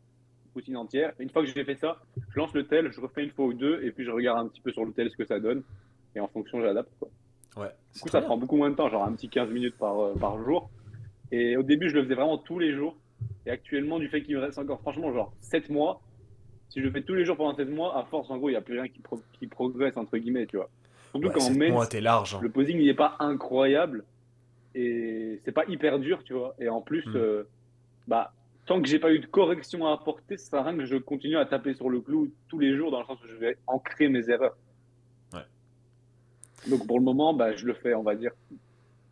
routine entière. Une fois que j'ai fait ça, je lance le tel, je refais une fois ou deux, et puis je regarde un petit peu sur le tel ce que ça donne. Et en fonction, j'adapte. Ouais. Du coup, ça prend beaucoup moins de temps, genre un petit 15 minutes par, euh, par jour. Et au début, je le faisais vraiment tous les jours. Et actuellement, du fait qu'il me reste encore, franchement, genre 7 mois, si je le fais tous les jours pendant 7 mois, à force, en gros, il n'y a plus rien qui, qui, progresse, entre guillemets, tu vois. Surtout quand on t'es large. Hein. Le posing, il n'est pas incroyable. Et c'est pas hyper dur, tu vois. Et en plus, hmm. euh, bah, tant que j'ai pas eu de correction à apporter, ça sert à rien que je continue à taper sur le clou tous les jours dans le sens où je vais ancrer mes erreurs. Ouais. Donc pour le moment, bah, je le fais, on va dire,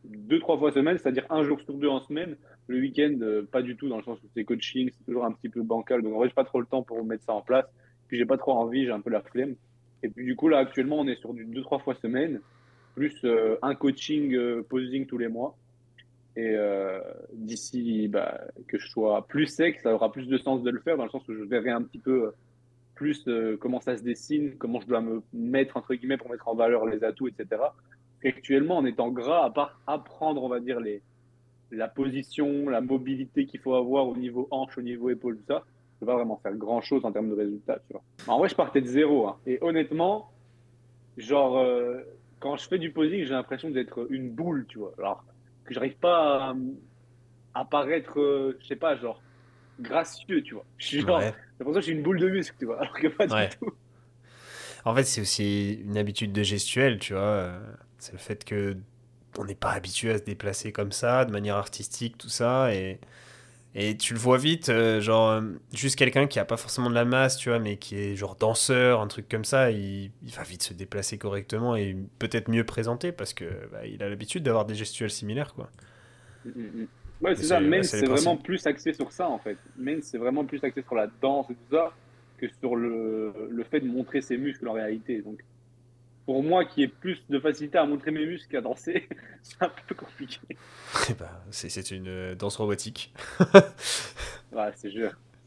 deux, trois fois semaine, c'est-à-dire un jour sur deux en semaine. Le week-end, euh, pas du tout, dans le sens où c'est coaching, c'est toujours un petit peu bancal. Donc en vrai, j'ai pas trop le temps pour mettre ça en place. Puis j'ai pas trop envie, j'ai un peu la flemme. Et puis du coup, là, actuellement, on est sur du deux, trois fois semaine, plus euh, un coaching euh, posing tous les mois. Et euh, d'ici bah, que je sois plus sec, ça aura plus de sens de le faire, dans le sens où je verrai un petit peu plus euh, comment ça se dessine, comment je dois me mettre, entre guillemets, pour mettre en valeur les atouts, etc. Actuellement, en étant gras, à part apprendre, on va dire, les, la position, la mobilité qu'il faut avoir au niveau hanche, au niveau épaule, tout ça, je ne vais pas vraiment faire grand-chose en termes de résultats. Tu vois. En vrai, je partais de zéro. Hein. Et honnêtement, genre, euh, quand je fais du posing, j'ai l'impression d'être une boule, tu vois. Que j'arrive pas à, paraître, euh, je sais pas, genre, gracieux, tu vois. C'est pour ça que j'ai une boule de muscle, tu vois, alors que pas du tout. En fait, c'est aussi une habitude de gestuelle, tu vois. C'est le fait que on n'est pas habitué à se déplacer comme ça, de manière artistique, tout ça, et et tu le vois vite, euh, genre, euh, juste quelqu'un qui a pas forcément de la masse, tu vois, mais qui est genre danseur, un truc comme ça, il, il va vite se déplacer correctement et peut-être mieux présenter parce que bah, il a l'habitude d'avoir des gestuels similaires, quoi. Mm, mm, mm. Ouais, c'est ça. Main, c'est vraiment plus axé sur ça, en fait. Main, c'est vraiment plus axé sur la danse et tout ça que sur le, le fait de montrer ses muscles en réalité. Donc, pour moi qui ai plus de facilité à montrer mes muscles qu'à danser, c'est un peu compliqué. Ben, c'est une euh, danse robotique. ouais, c'est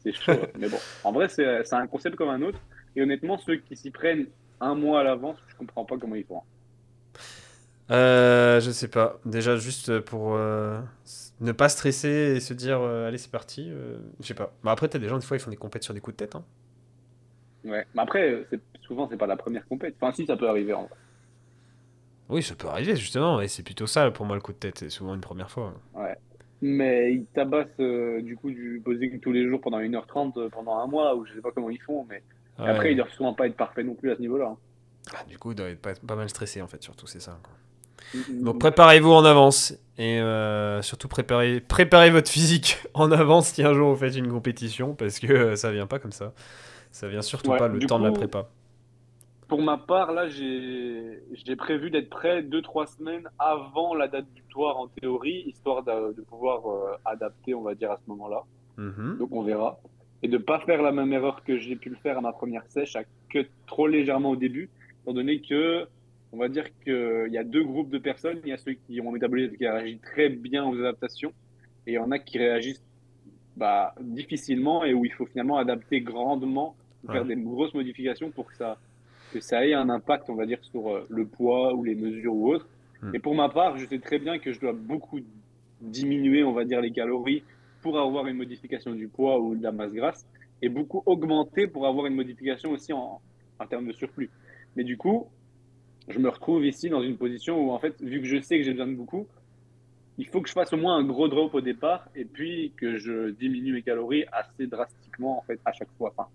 c'est chaud. Mais bon, en vrai, c'est un concept comme un autre. Et honnêtement, ceux qui s'y prennent un mois à l'avance, je comprends pas comment ils font. Euh, je sais pas. Déjà, juste pour euh, ne pas stresser et se dire allez, c'est parti. je sais pas. Mais après, t'as des gens, des fois, ils font des compètes sur des coups de tête. Hein. Ouais, mais après, souvent, c'est pas la première compète. Enfin, si, ça peut arriver en vrai. Oui, ça peut arriver, justement, et c'est plutôt ça pour moi le coup de tête, c'est souvent une première fois. Ouais. Mais ils tabassent euh, du coup du posing tous les jours pendant 1h30 euh, pendant un mois, ou je sais pas comment ils font, mais après, ils doivent souvent pas être parfaits non plus à ce niveau-là. Hein. Ah, du coup, ils doivent être pas, pas mal stressés en fait, surtout, c'est ça. Mm, Donc préparez-vous en avance et euh, surtout préparez, préparez votre physique en avance si un jour vous faites une compétition parce que ça vient pas comme ça. Ça vient surtout pas le temps de la prépa. Pour ma part, là, j'ai prévu d'être prêt 2-3 semaines avant la date butoir en théorie, histoire de, pouvoir euh, adapter, on va dire, à ce moment-là. Mhm. Donc on verra. Et de ne pas faire la même erreur que j'ai pu le faire à ma première sèche, à que trop légèrement au début, étant donné que, on va dire qu'il y a deux groupes de personnes. Il y a ceux qui ont un métabolisme qui réagit très bien aux adaptations, et il y en a qui réagissent bah, difficilement et où il faut finalement adapter grandement, faire des grosses modifications pour que ça que ça ait un impact, on va dire, sur euh, le poids ou les mesures ou autres. Hmm. Et pour ma part, je sais très bien que je dois beaucoup diminuer, on va dire, les calories pour avoir une modification du poids ou de la masse grasse, et beaucoup augmenter pour avoir une modification aussi en, en termes de surplus. Mais du coup, je me retrouve ici dans une position où, en fait, vu que je sais que j'ai besoin de beaucoup, il faut que je fasse au moins un gros drop au départ et puis que je diminue mes calories assez drastiquement, en fait, à chaque fois. Enfin,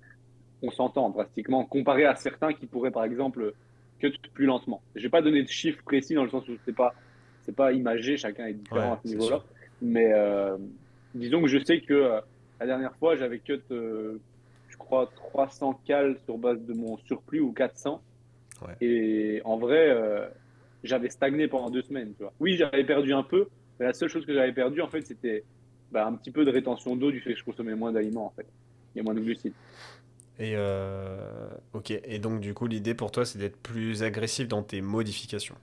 on s'entend drastiquement, comparé à certains qui pourraient, par exemple, que plus lentement. Je vais pas donner de chiffres précis dans le sens où c'est pas, c'est pas imagé, chacun est différent à ce niveau-là. Mais euh, disons que je sais que euh, la dernière fois, j'avais cut, euh, je crois, 300 cales sur base de mon surplus ou 400. Et en vrai, j'avais stagné pendant deux semaines. Tu vois. Oui, j'avais perdu un peu, mais la seule chose que j'avais perdu, en fait, c'était bah, un petit peu de rétention d'eau du fait que je consommais moins d'aliments, en fait. Il y a moins de glucides. Et euh, ok, et donc du coup l'idée pour toi c'est d'être plus agressif dans tes modifications.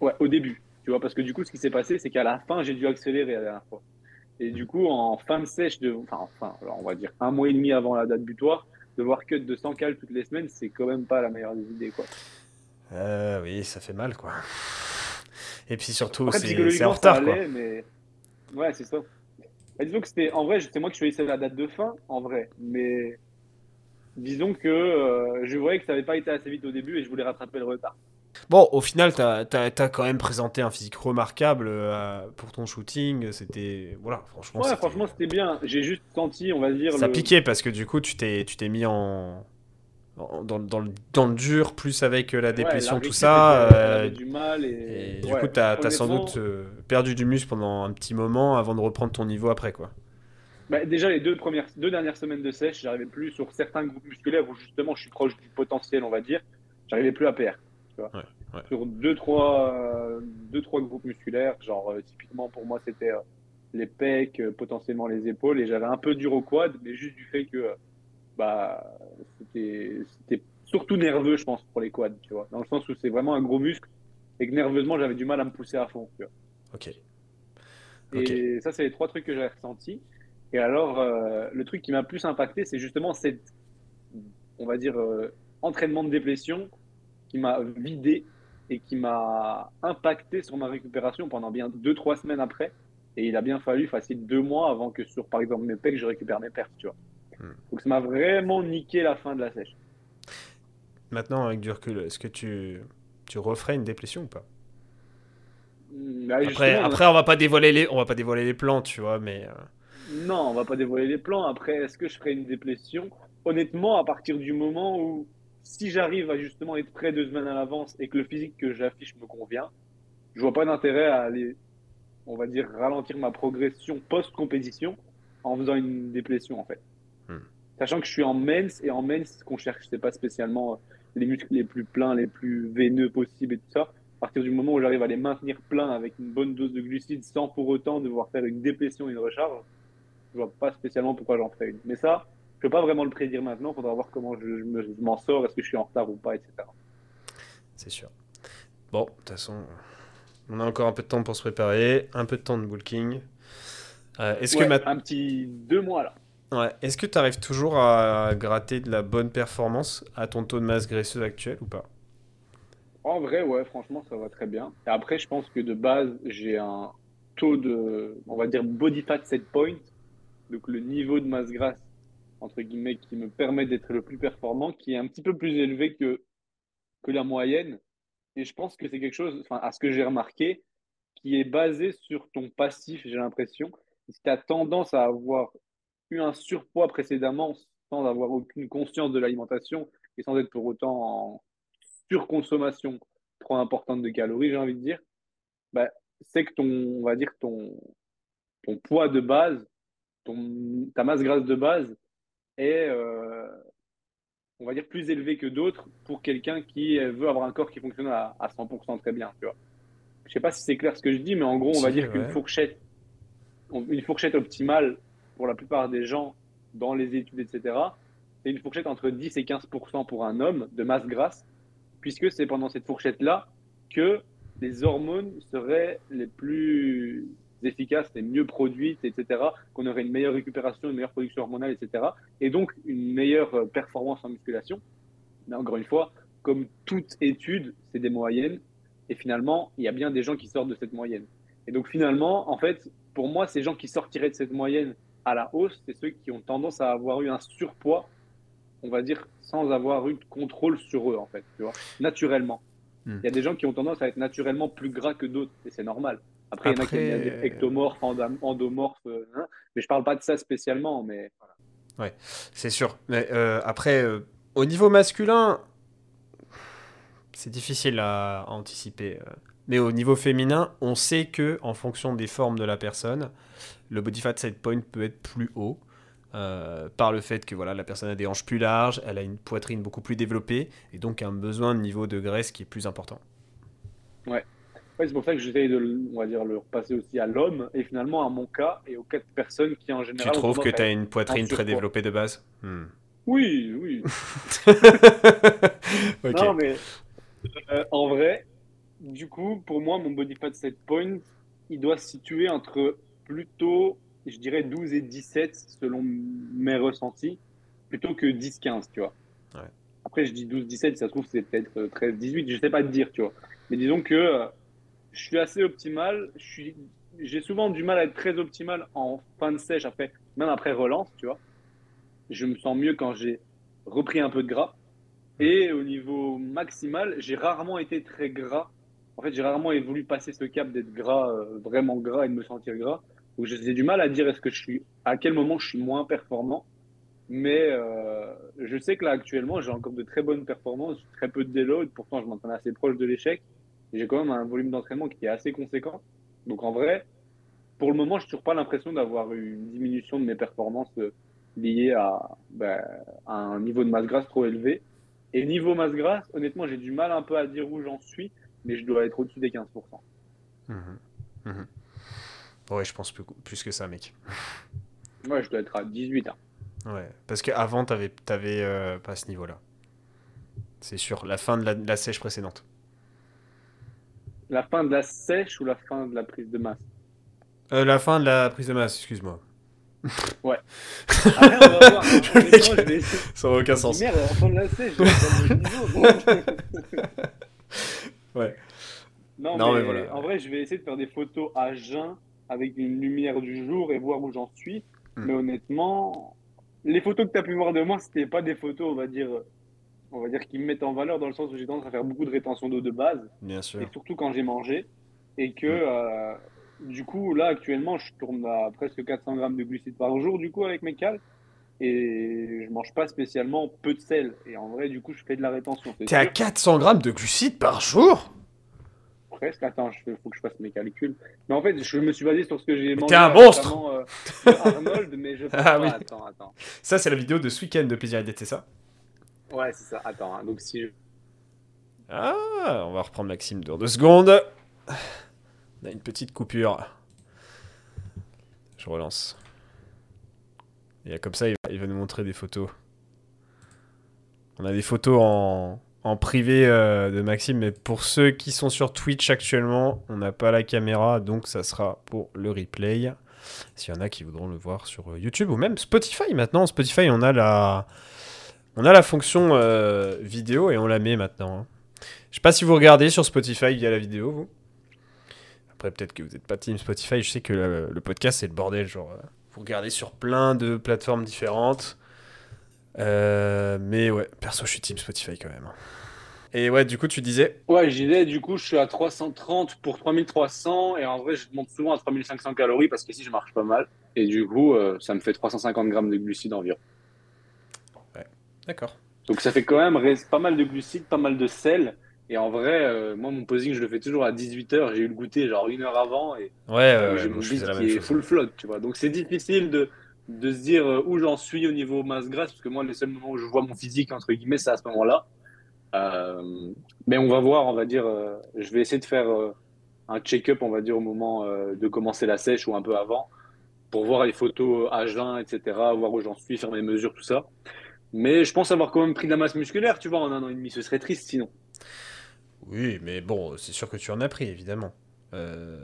Ouais, au début, tu vois, parce que du coup ce qui s'est passé c'est qu'à la fin j'ai dû accélérer la dernière fois. Et du coup en fin de sèche, de, enfin, enfin on va dire un mois et demi avant la date butoir, de voir que de 100 cales toutes les semaines c'est quand même pas la meilleure des idées quoi. Euh, oui, ça fait mal quoi. Et puis surtout c'est en retard quoi. Mais... Ouais, c'est ça. disons que c'était en vrai, c'est moi qui choisissais la date de fin en vrai, mais disons que euh, je voyais que ça n'avait pas été assez vite au début et je voulais rattraper le retard. Bon, au final, tu as, quand même présenté un physique remarquable euh, pour ton shooting. C'était. Voilà, franchement. Ouais, franchement, c'était bien. J'ai juste senti, on va dire. Ça piquait parce que du coup, tu t'es mis en. Dans, dans, le, dans, le, dur, plus avec euh, la dépression, tout ça. du mal et, du coup, tu as, sans doute perdu du muscle pendant un petit moment avant de reprendre ton niveau après, quoi. Bah, déjà, les deux, premières, deux dernières semaines de sèche, j'arrivais plus sur certains groupes musculaires où justement je suis proche du potentiel, on va dire. J'arrivais plus à PR. Tu vois. Sur deux trois, deux, trois groupes musculaires, genre euh, typiquement pour moi c'était euh, les pecs, euh, potentiellement les épaules, et j'avais un peu dur au quad, mais juste du fait que bah, c'était surtout nerveux, je pense, pour les quads, tu vois. Dans le sens où c'est vraiment un gros muscle et que nerveusement j'avais du mal à me pousser à fond. Tu vois. Ok. Et ça, c'est les trois trucs que j'avais ressentis. Et alors, euh, le truc qui m'a plus impacté, c'est justement cette, on va dire, euh, entraînement de déplétion qui m'a vidé et qui m'a impacté sur ma récupération pendant bien 2-3 semaines après. Et il a bien fallu facile deux mois avant que sur, par exemple, mes pecs, je récupère mes pertes, tu vois. Hmm. Donc ça m'a vraiment niqué la fin de la sèche. Maintenant, avec du recul, est-ce que tu, tu referais une déplétion ou pas? Hmm, bah, après, après, on va pas dévoiler les, on va pas dévoiler les plans, tu vois, mais. Euh, non, on va pas dévoiler les plans. Après, est-ce que je ferai une déplétion Honnêtement, à partir du moment où, si j'arrive à justement être prêt deux semaines à l'avance et que le physique que j'affiche me convient, je vois pas d'intérêt à aller, on va dire, ralentir ma progression post-compétition en faisant une déplétion, en fait. Hmm. Sachant que je suis en mens, et en mens, ce qu'on cherche, c'est pas spécialement les muscles les plus pleins, les plus veineux possibles et tout ça. À partir du moment où j'arrive à les maintenir pleins avec une bonne dose de glucides sans pour autant devoir faire une déplétion et une recharge, je vois pas spécialement pourquoi j'en ferai une. Mais ça, je peux pas vraiment le prédire maintenant. Il faudra voir comment je, m'en sors, est-ce que je suis en retard ou pas, etc. C'est sûr. Bon, de toute façon, on a encore un peu de temps pour se préparer, un peu de temps de bulking. Euh, est-ce que un petit deux mois là. Ouais. Est-ce que tu arrives toujours à gratter de la bonne performance à ton taux de masse graisseuse actuel ou pas? En vrai, ouais, franchement, ça va très bien. Et après, je pense que de base, j'ai un taux de, on va dire, body fat set point donc le niveau de masse grasse entre guillemets, qui me permet d'être le plus performant, qui est un petit peu plus élevé que, que la moyenne. Et je pense que c'est quelque chose, enfin, à ce que j'ai remarqué, qui est basé sur ton passif, j'ai l'impression. Si tu as tendance à avoir eu un surpoids précédemment sans avoir aucune conscience de l'alimentation et sans être pour autant en surconsommation trop importante de calories, j'ai envie de dire, bah, c'est que ton, on va dire, ton, ton poids de base, ton, ta masse grasse de base est, euh, on va dire, plus élevée que d'autres pour quelqu'un qui veut avoir un corps qui fonctionne à, à 100% très bien. Tu vois. Je sais pas si c'est clair ce que je dis, mais en gros, on va dire qu'une fourchette, une fourchette optimale pour la plupart des gens dans les études, etc., c'est une fourchette entre 10 et 15% pour un homme de masse grasse, puisque c'est pendant cette fourchette-là que les hormones seraient les plus efficaces, les mieux produites, etc., qu'on aurait une meilleure récupération, une meilleure production hormonale, etc., et donc une meilleure performance en musculation. Mais encore une fois, comme toute étude, c'est des moyennes, et finalement, il y a bien des gens qui sortent de cette moyenne. Et donc finalement, en fait, pour moi, ces gens qui sortiraient de cette moyenne à la hausse, c'est ceux qui ont tendance à avoir eu un surpoids, on va dire, sans avoir eu de contrôle sur eux, en fait, tu vois, naturellement. Hmm. Il y a des gens qui ont tendance à être naturellement plus gras que d'autres, et c'est normal. Après, il y en a qui sont des ectomorphes, endomorphes, euh, hein, mais je parle pas de ça spécialement, mais Ouais, c'est sûr. Mais euh, après, euh, au niveau masculin, c'est difficile à, anticiper. Mais au niveau féminin, on sait que en fonction des formes de la personne, le body fat set point peut être plus haut. par le fait que voilà, la personne a des hanches plus larges, elle a une poitrine beaucoup plus développée et donc un besoin de niveau de graisse qui est plus important. Ouais, c'est pour ça que j'essaye de on va dire, le repasser aussi à l'homme et finalement à mon cas et aux quatre personnes qui en général. Tu trouves que tu as une poitrine très développée de base hmm. Oui, oui. Non, mais euh, en vrai, du coup, pour moi, mon body fat set point, il doit se situer entre plutôt, je dirais, 12 et 17 selon mes ressentis, plutôt que 10-15, tu vois. Après, je dis 12-17, ça se trouve, c'est peut-être 13-18, je sais pas te dire, tu vois. Mais disons que euh, je suis assez optimal. J'ai souvent du mal à être très optimal en fin de sèche, après, même après relance, tu vois. Je me sens mieux quand j'ai repris un peu de gras. Et au niveau maximal, j'ai rarement été très gras. En fait, j'ai rarement voulu passer ce cap d'être gras, euh, vraiment gras et de me sentir gras. Donc, j'ai du mal à dire est-ce que je suis, à quel moment je suis moins performant. Mais euh, je sais que là, actuellement, j'ai encore de très bonnes performances, très peu de déload. Pourtant, je m'entraîne assez proche de l'échec j'ai quand même un volume d'entraînement qui est assez conséquent. Donc en vrai, pour le moment, je n'ai toujours pas l'impression d'avoir eu une diminution de mes performances euh, liées ben, à, un niveau de masse grasse trop élevé. Et niveau masse grasse, honnêtement, j'ai du mal un peu à dire où j'en suis, mais je dois être au-dessus des 15%. Mmh mmh ouais, je pense plus, plus, que ça, mec. Ouais, je dois être à 18. Hein. Ouais, parce qu'avant, tu n'avais euh, pas ce niveau-là. C'est sûr, la fin de la sèche précédente. La fin de la sèche ou la fin de la prise de masse? Euh, La fin de la prise de masse, excuse-moi. Ouais. Après, on va voir. Hein. Ça n'a aucun sens. Merde, la fin de la sèche, Ouais. Non, mais, voilà. en vrai, je vais essayer de faire des photos à jeun avec une lumière du jour et voir où j'en suis. Hmm. Mais honnêtement, les photos que tu as pu voir de moi, c'était pas des photos, on va dire, on va dire, qui me mettent en valeur dans le sens où j'ai tendance à faire beaucoup de rétention d'eau de base. Bien sûr. Et surtout quand j'ai mangé. Et que, mm. euh, du coup, là, actuellement, je tourne à presque 400 grammes de glucides par jour, du coup, avec mes cales. Et je mange pas spécialement peu de sel. Et en vrai, du coup, je fais de la rétention. T'es à 400 grammes de glucides par jour? Presque. Attends, il faut que je fasse mes calculs. Mais en fait, je me suis basé sur ce que j'ai mangé. T'es un monstre euh, Arnold, mais je ah, pas. Oui. Attends, attends. Ça, c'est la vidéo de ce week-end de Plaisir et c'est ça? Ouais, c'est ça. Attends, hein. donc si. Ah, on va reprendre Maxime dans deux secondes. On a une petite coupure. Je relance. Et comme ça, il va, nous montrer des photos. On a des photos en, privé euh, de Maxime, mais pour ceux qui sont sur Twitch actuellement, on n'a pas la caméra, donc ça sera pour le replay. S'il y en a qui voudront le voir sur YouTube ou même Spotify maintenant. Spotify, on a la on a la fonction euh, vidéo et on la met maintenant. Hein. Je sais pas si vous regardez sur Spotify via la vidéo, vous. Après, peut-être que vous n'êtes pas team Spotify. Je sais que le, podcast, c'est le bordel. Genre, euh, vous regardez sur plein de plateformes différentes. Euh, mais ouais, perso, je suis team Spotify quand même. Et ouais, du coup, tu disais? Ouais, j'y vais, du coup, je suis à 330 pour 3300, et en vrai, je monte souvent à 3500 calories parce qu'ici, je marche pas mal. Et du coup, ça me fait 350 grammes de glucides environ. D'accord. Donc ça fait quand même pas mal de glucides, pas mal de sel. Et en vrai, euh, moi, mon posing, je le fais toujours à 18h. J'ai eu le goûter genre une heure avant. Et ouais, ouais, j'ai mon bide qui est full float, tu vois. Donc c'est difficile de, de se dire où j'en suis au niveau masse grasse, parce que moi, le seul moment où je vois mon physique, entre guillemets, c'est à ce moment-là. Euh, mais on va voir, on va dire, euh, je vais essayer de faire euh, un check-up, on va dire, au moment de commencer la sèche ou un peu avant, pour voir les photos à jeun, etc., voir où j'en suis, faire mes mesures, tout ça. Mais je pense avoir quand même pris de la masse musculaire, tu vois, en un an et demi, ce serait triste sinon. Oui, mais bon, c'est sûr que tu en as pris, évidemment.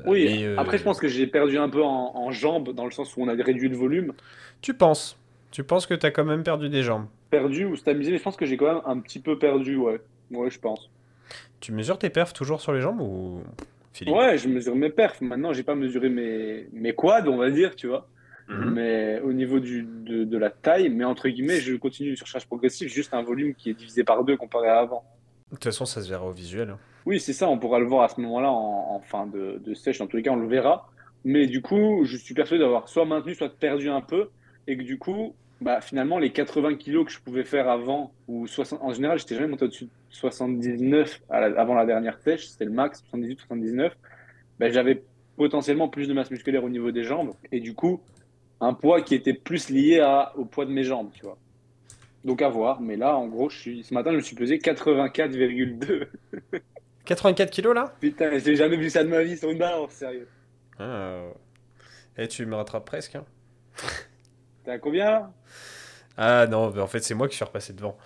oui, après je pense que j'ai perdu un peu en, en, jambes, dans le sens où on a réduit le volume. Tu penses Tu penses que tu as quand même perdu des jambes perdu ou stabilisé, mais je pense que j'ai quand même un petit peu perdu, ouais. Ouais, je pense. Tu mesures tes perfs toujours sur les jambes ou Ouais, je mesure mes perfs. Maintenant, j'ai pas mesuré mes, mes quads, on va dire, tu vois. Mhm. Mais au niveau du, de, de, la taille, mais entre guillemets, je continue sur charge progressive, juste un volume qui est divisé par deux comparé à avant. De toute façon, ça se verra au visuel. Hein. Oui, c'est ça, on pourra le voir à ce moment-là en, fin de, de sèche. En tous les cas, on le verra. Mais du coup, je suis persuadé d'avoir soit maintenu, soit perdu un peu. Et que du coup, bah, finalement, les 80 kilos que je pouvais faire avant, ou 60, en général, j'étais jamais monté au-dessus de 79 avant la dernière sèche, c'était le max, 78, 79. Bah, j'avais potentiellement plus de masse musculaire au niveau des jambes, et du coup, un poids qui était plus lié à, au poids de mes jambes, tu vois. Donc à voir, mais là, en gros, je suis, ce matin, je me suis pesé 84,2. 84 kilos là? Putain, j'ai jamais vu ça de ma vie sur une balance, sérieux. Ah, et tu me rattrapes presque. Hein. T'es à combien là? Ah non, en fait, c'est moi qui suis repassé devant.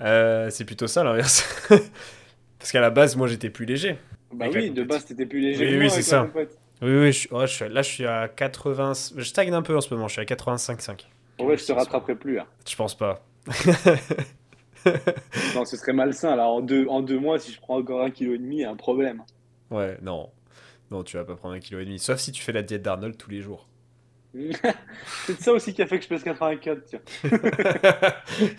Euh, c'est plutôt ça l'inverse. Parce qu'à la base, moi, j'étais plus léger. Bah oui, de base, t'étais plus léger. Oui, oui, c'est ça. Oui, oui, je, là, je suis à 80. Je stagne un peu en ce moment, je suis à 85,5. Ouais, je te rattraperai plus. Hein. Je pense pas. non, ce serait malsain. Alors, en deux, en deux mois, si je prends encore un kilo et demi, il y a un problème. Ouais, non. Non, tu vas pas prendre un kilo et demi. Sauf si tu fais la diète d'Arnold tous les jours. c'est ça aussi qui a fait que je pèse 84, tiens.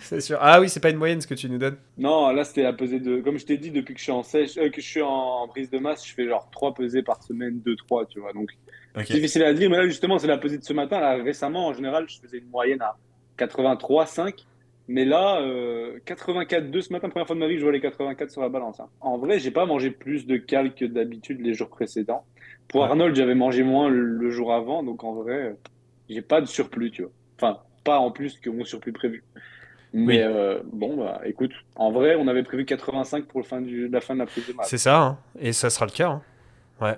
c'est sûr. Ah oui, c'est pas une moyenne ce que tu nous donnes Non, là c'était à peser de. Comme je t'ai dit, depuis que je suis en sèche, euh, que je suis en prise de masse, je fais genre 3 pesées par semaine, 2-3, tu vois. Donc c'est difficile à dire, mais là justement, c'est la pesée de ce matin. Là, récemment, en général, je faisais une moyenne à 83, 5. Mais là, euh, 84,2 ce matin, première fois de ma vie, je vois les 84 sur la balance. Hein. En vrai, j'ai pas mangé plus de cal que d'habitude les jours précédents. Pour Arnold, j'avais mangé moins le, jour avant, donc en vrai, j'ai pas de surplus, tu vois. Enfin, pas en plus que mon surplus prévu. Mais euh, bon, bah écoute, en vrai, on avait prévu 85 pour le fin du, la fin de la prise de masse. C'est ça, hein. et ça sera le cas. Hein. Ouais.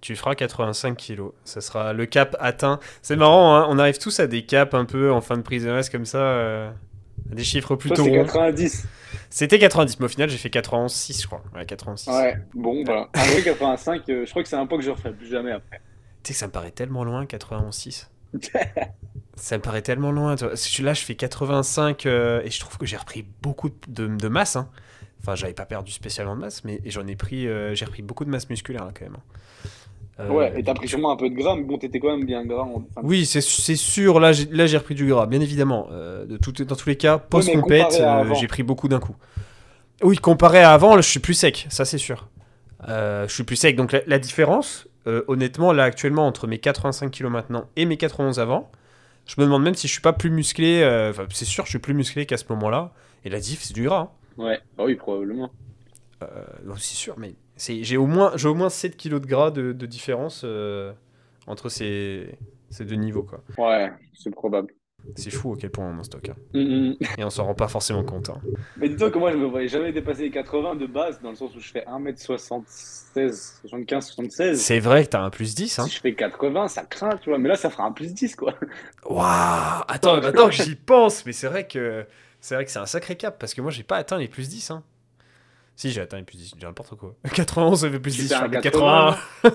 Tu feras 85 kilos. Ça sera le cap atteint. C'est marrant, hein. on arrive tous à des caps un peu en fin de prise de masse comme ça. Euh, des chiffres plutôt ronds. 90. C'était 90, mais au final, j'ai fait 86, je crois. Ouais, 86. Ouais, bon, en vrai, 85, euh, je crois que c'est un point que je referai plus jamais après. Tu sais que ça me paraît tellement loin, 86. ça me paraît tellement loin. Là, je fais 85 euh, et je trouve que j'ai repris beaucoup de, de masse. Hein. Enfin, j'avais pas perdu spécialement de masse, mais j'en ai pris, euh, j'ai repris beaucoup de masse musculaire quand même. Hein. Euh, ouais, et t'as pris sûrement un peu de gras, mais bon, t'étais quand même bien gras. Oui, c'est sûr, là j'ai repris du gras, bien évidemment. Euh, de tout, dans tous les cas, post-compète, euh, j'ai pris beaucoup d'un coup. Oui, comparé à avant, je suis plus sec, ça c'est sûr. je suis plus sec, donc la, différence, honnêtement, là actuellement, entre mes 85 kg maintenant et mes 91 avant, je me demande même si je suis pas plus musclé. c'est sûr, je suis plus musclé qu'à ce moment-là. Et la diff, c'est du gras. Hein. Ouais, bah oui, probablement. c'est sûr, mais j'ai au moins j'ai au moins 7 kilos de gras de, de différence euh, entre ces, ces, deux niveaux quoi. Ouais, c'est probable. C'est fou à quel point on en stocke. Hein. Mm, mm. Et on s'en rend pas forcément compte. Hein. Mais dis-toi que moi je me voyais jamais dépasser les 80 de base dans le sens où je fais 1m76, 75, 76. C'est vrai que t'as un plus 10 hein. Si je fais 80, ça craint, tu vois. Mais là ça fera un plus 10 quoi. Waouh Attends, attends que j'y pense, mais c'est vrai que c'est vrai que c'est un sacré cap parce que moi j'ai pas atteint les plus 10 hein. Si, j'ai atteint les plus 10, j'ai n'importe quoi. 91, ça fait plus 10, je suis à 81. je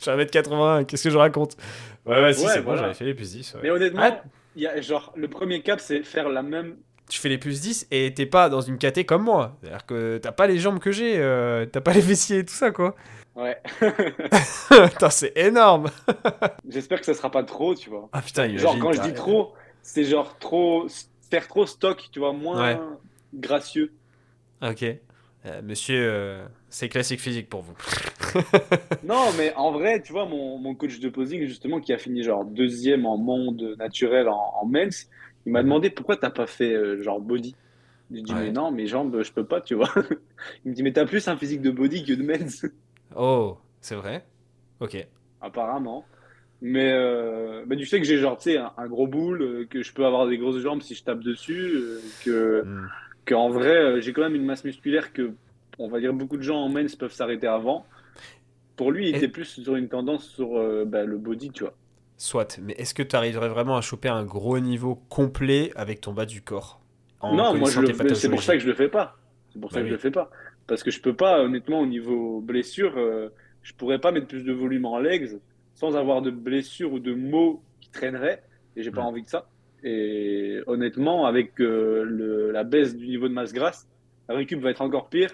suis à 81, qu'est-ce que je raconte? Ouais, ouais, si, c'est bon, j'avais fait les plus 10. Mais honnêtement, ah. y a, genre, le premier cap, c'est faire la même. Tu fais les plus 10 et t'es pas dans une caté comme moi. C'est-à-dire que t'as pas les jambes que j'ai, euh, t'as pas les fessiers et tout ça, quoi. Ouais. Putain, c'est énorme. J'espère que ça sera pas trop, tu vois. Ah putain, Genre, quand je dis trop, c'est genre trop faire trop stock, tu vois, moins gracieux. Ok. Euh, monsieur, euh, c'est classique physique pour vous. non, mais en vrai, tu vois, mon, mon, coach de posing, justement, qui a fini genre deuxième en monde naturel en, en men's, il m'a demandé pourquoi t'as pas fait euh, genre body? Je lui dit, mais non, mes jambes, je peux pas, tu vois. il me dit, mais t'as plus un physique de body que de men's. oh, c'est vrai? Ok. Apparemment. Mais bah, du fait que j'ai genre, tu sais, un, gros boule, que je peux avoir des grosses jambes si je tape dessus, que. Hmm qu'en vrai, euh, j'ai quand même une masse musculaire que, on va dire, beaucoup de gens en men's peuvent s'arrêter avant. Pour lui, il était plus sur une tendance sur euh, bah, le body, tu vois. Soit, mais est-ce que tu arriverais vraiment à choper un gros niveau complet avec ton bas du corps Non, moi c'est pour ça que je le fais pas. C'est pour ça bah que je le fais pas. Parce que je peux pas, honnêtement, au niveau blessure, euh, je pourrais pas mettre plus de volume en legs sans avoir de blessure ou de maux qui traîneraient. Et j'ai pas envie de ça. Et honnêtement, avec euh, le, la baisse du niveau de masse grasse, la récup va être encore pire,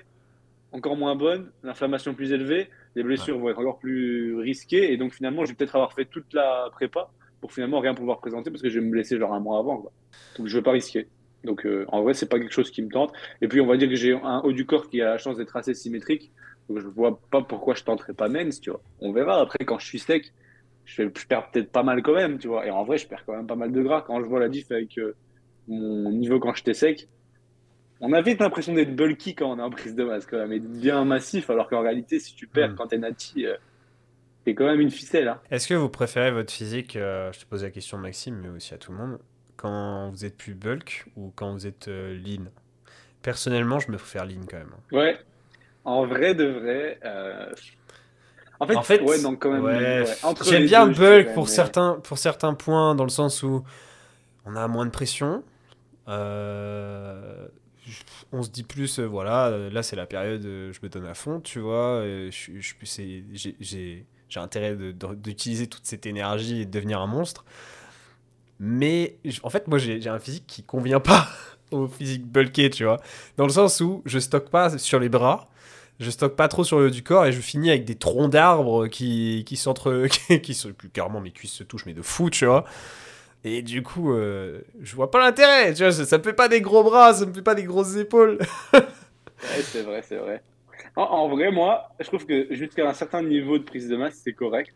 encore moins bonne, l'inflammation plus élevée, les blessures vont être encore plus risquées. Et donc finalement, je vais peut-être avoir fait toute la prépa pour finalement rien pouvoir présenter parce que je vais me blesser genre un mois avant. Quoi. Donc je ne veux pas risquer. Donc euh, en vrai, c'est pas quelque chose qui me tente. Et puis on va dire que j'ai un haut du corps qui a la chance d'être assez symétrique. Donc je vois pas pourquoi je tenterais pas men's, tu vois. On verra après quand je suis sec je, perds peut-être pas mal quand même, tu vois. Et en vrai, je perds quand même pas mal de gras quand je vois la diff avec euh, mon niveau quand j'étais sec. On avait l'impression d'être bulky quand on est en prise de masse, quand même, et bien massif, alors qu'en réalité, si tu perds mm. quand t'es nati, euh, t'es quand même une ficelle. Hein. Est-ce que vous préférez votre physique, euh, je te pose la question Maxime, mais aussi à tout le monde, quand vous êtes plus bulk ou quand vous êtes lean? Personnellement, je me préfère lean quand même. Ouais, en vrai de vrai, en fait, ouais, donc quand même. J'aime bien bulk pour, certains, pour certains points, dans le sens où on a moins de pression. Euh, on se dit plus, euh, voilà, là c'est la période, je me donne à fond, tu vois. J'ai intérêt d'utiliser toute cette énergie et de devenir un monstre. Mais en fait, moi j'ai un physique qui convient pas au physique bulké, tu vois. Dans le sens où je stocke pas sur les bras je stocke pas trop sur le haut du corps et je finis avec des troncs d'arbres qui, qui s'entre. qui sont plus carrément mes cuisses se touchent, mais de fou, tu vois. Et du coup, euh, je vois pas l'intérêt, tu vois, ça, me fait pas des gros bras, ça me fait pas des grosses épaules. ouais, c'est vrai, c'est vrai. En, vrai, moi, je trouve que jusqu'à un certain niveau de prise de masse, c'est correct.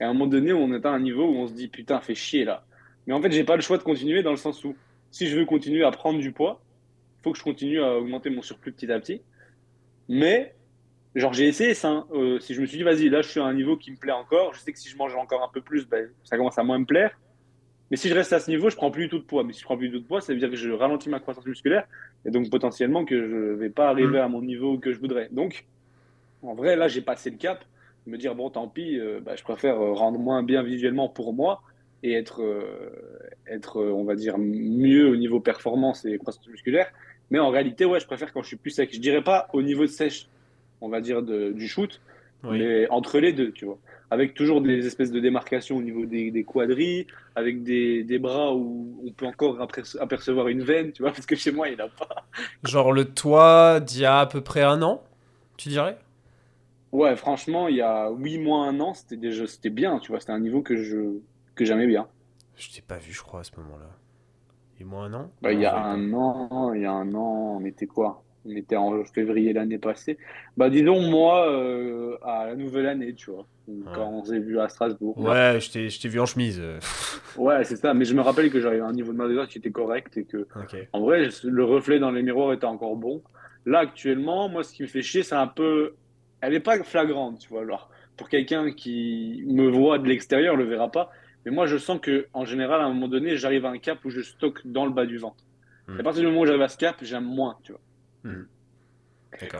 Et à un moment donné, on atteint un niveau où on se dit, putain, fait chier là. Mais en fait, j'ai pas le choix de continuer dans le sens où, si je veux continuer à prendre du poids, faut que je continue à augmenter mon surplus petit à petit. Mais, genre, j'ai essayé ça. Hein. Euh, si je me suis dit, vas-y, là, je suis à un niveau qui me plaît encore. Je sais que si je mange encore un peu plus, ben, ça commence à moins me plaire. Mais si je reste à ce niveau, je prends plus du tout de poids. Mais si je prends plus du tout de poids, ça veut dire que je ralentis ma croissance musculaire. Et donc, potentiellement, que je vais pas arriver mm. à mon niveau que je voudrais. Donc, en vrai, là, j'ai passé le cap. Me dire, bon, tant pis, euh, bah, je préfère euh, rendre moins bien visuellement pour moi et être, être on va dire, mieux au niveau performance et croissance musculaire mais en réalité, ouais, je préfère quand je suis plus sec. Je dirais pas au niveau de sèche, on va dire, du shoot, mais entre les deux, tu vois. Avec toujours des espèces de démarcations au niveau des, des quadrilles, avec des, des, bras où on peut encore apercevoir une veine, tu vois, parce que chez moi, il n'y en a pas. Genre le toit d'il y a à peu près un an, tu dirais? Ouais, franchement, il y a 8 mois, un an, c'était déjà c'était bien, tu vois, c'était un niveau que je que j'aimais bien. Je t'ai pas vu, je crois, à ce moment-là. Il y a un an bah, Il y a un an, il y a un an, on était quoi? On était en février l'année passée. Bah disons moi euh, à la nouvelle année, tu vois, quand on s'est vu à Strasbourg. Ouais, je t'ai vu en chemise. ouais, c'est ça. Mais je me rappelle que j'avais un niveau de masse qui était correct et que, en vrai, le reflet dans les miroirs était encore bon. Là actuellement, moi, ce qui me fait chier, c'est un peu, elle n'est pas flagrante, tu vois. Alors, pour quelqu'un qui me voit de l'extérieur, le verra pas. Mais moi, je sens que en général, à un moment donné, j'arrive à un cap où je stocke dans le bas du ventre. Hmm. à partir du moment où j'arrive à ce cap, j'aime moins, tu vois. Hmm.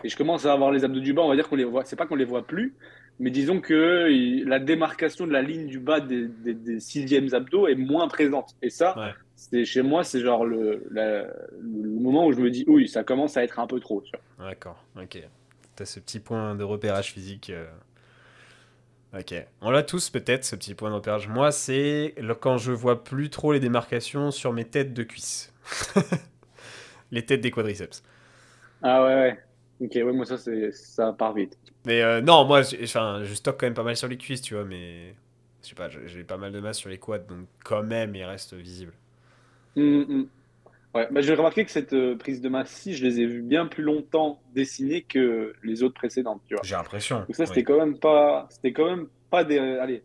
Et je commence à avoir les abdos du bas, on va dire qu'on les voit. C'est pas qu'on les voit plus, mais disons que la démarcation de la ligne du bas des, des, sixièmes abdos est moins présente. Et ça, c'est chez moi, c'est genre le, le, moment où je me dis, oui, ça commence à être un peu trop. D'accord, ok. Tu as ce petit point de repérage physique. Euh, Ok. On l'a tous peut-être, ce petit point d'opérage. Moi, c'est quand je vois plus trop les démarcations sur mes têtes de cuisses. les têtes des quadriceps. Ah ouais, ouais. Ok, ouais, moi ça, ça part vite. Mais euh, non, moi, enfin, je stocke quand même pas mal sur les cuisses, tu vois, mais je sais pas, j'ai pas mal de masse sur les quads, donc quand même, il reste visible. Hum, hum. Ouais, bah, j'ai remarqué que cette euh, prise de masse-ci, je les ai vues bien plus longtemps dessinées que les autres précédentes, tu vois. J'ai l'impression. Donc ça, c'était quand même pas, c'était quand même pas des, allez,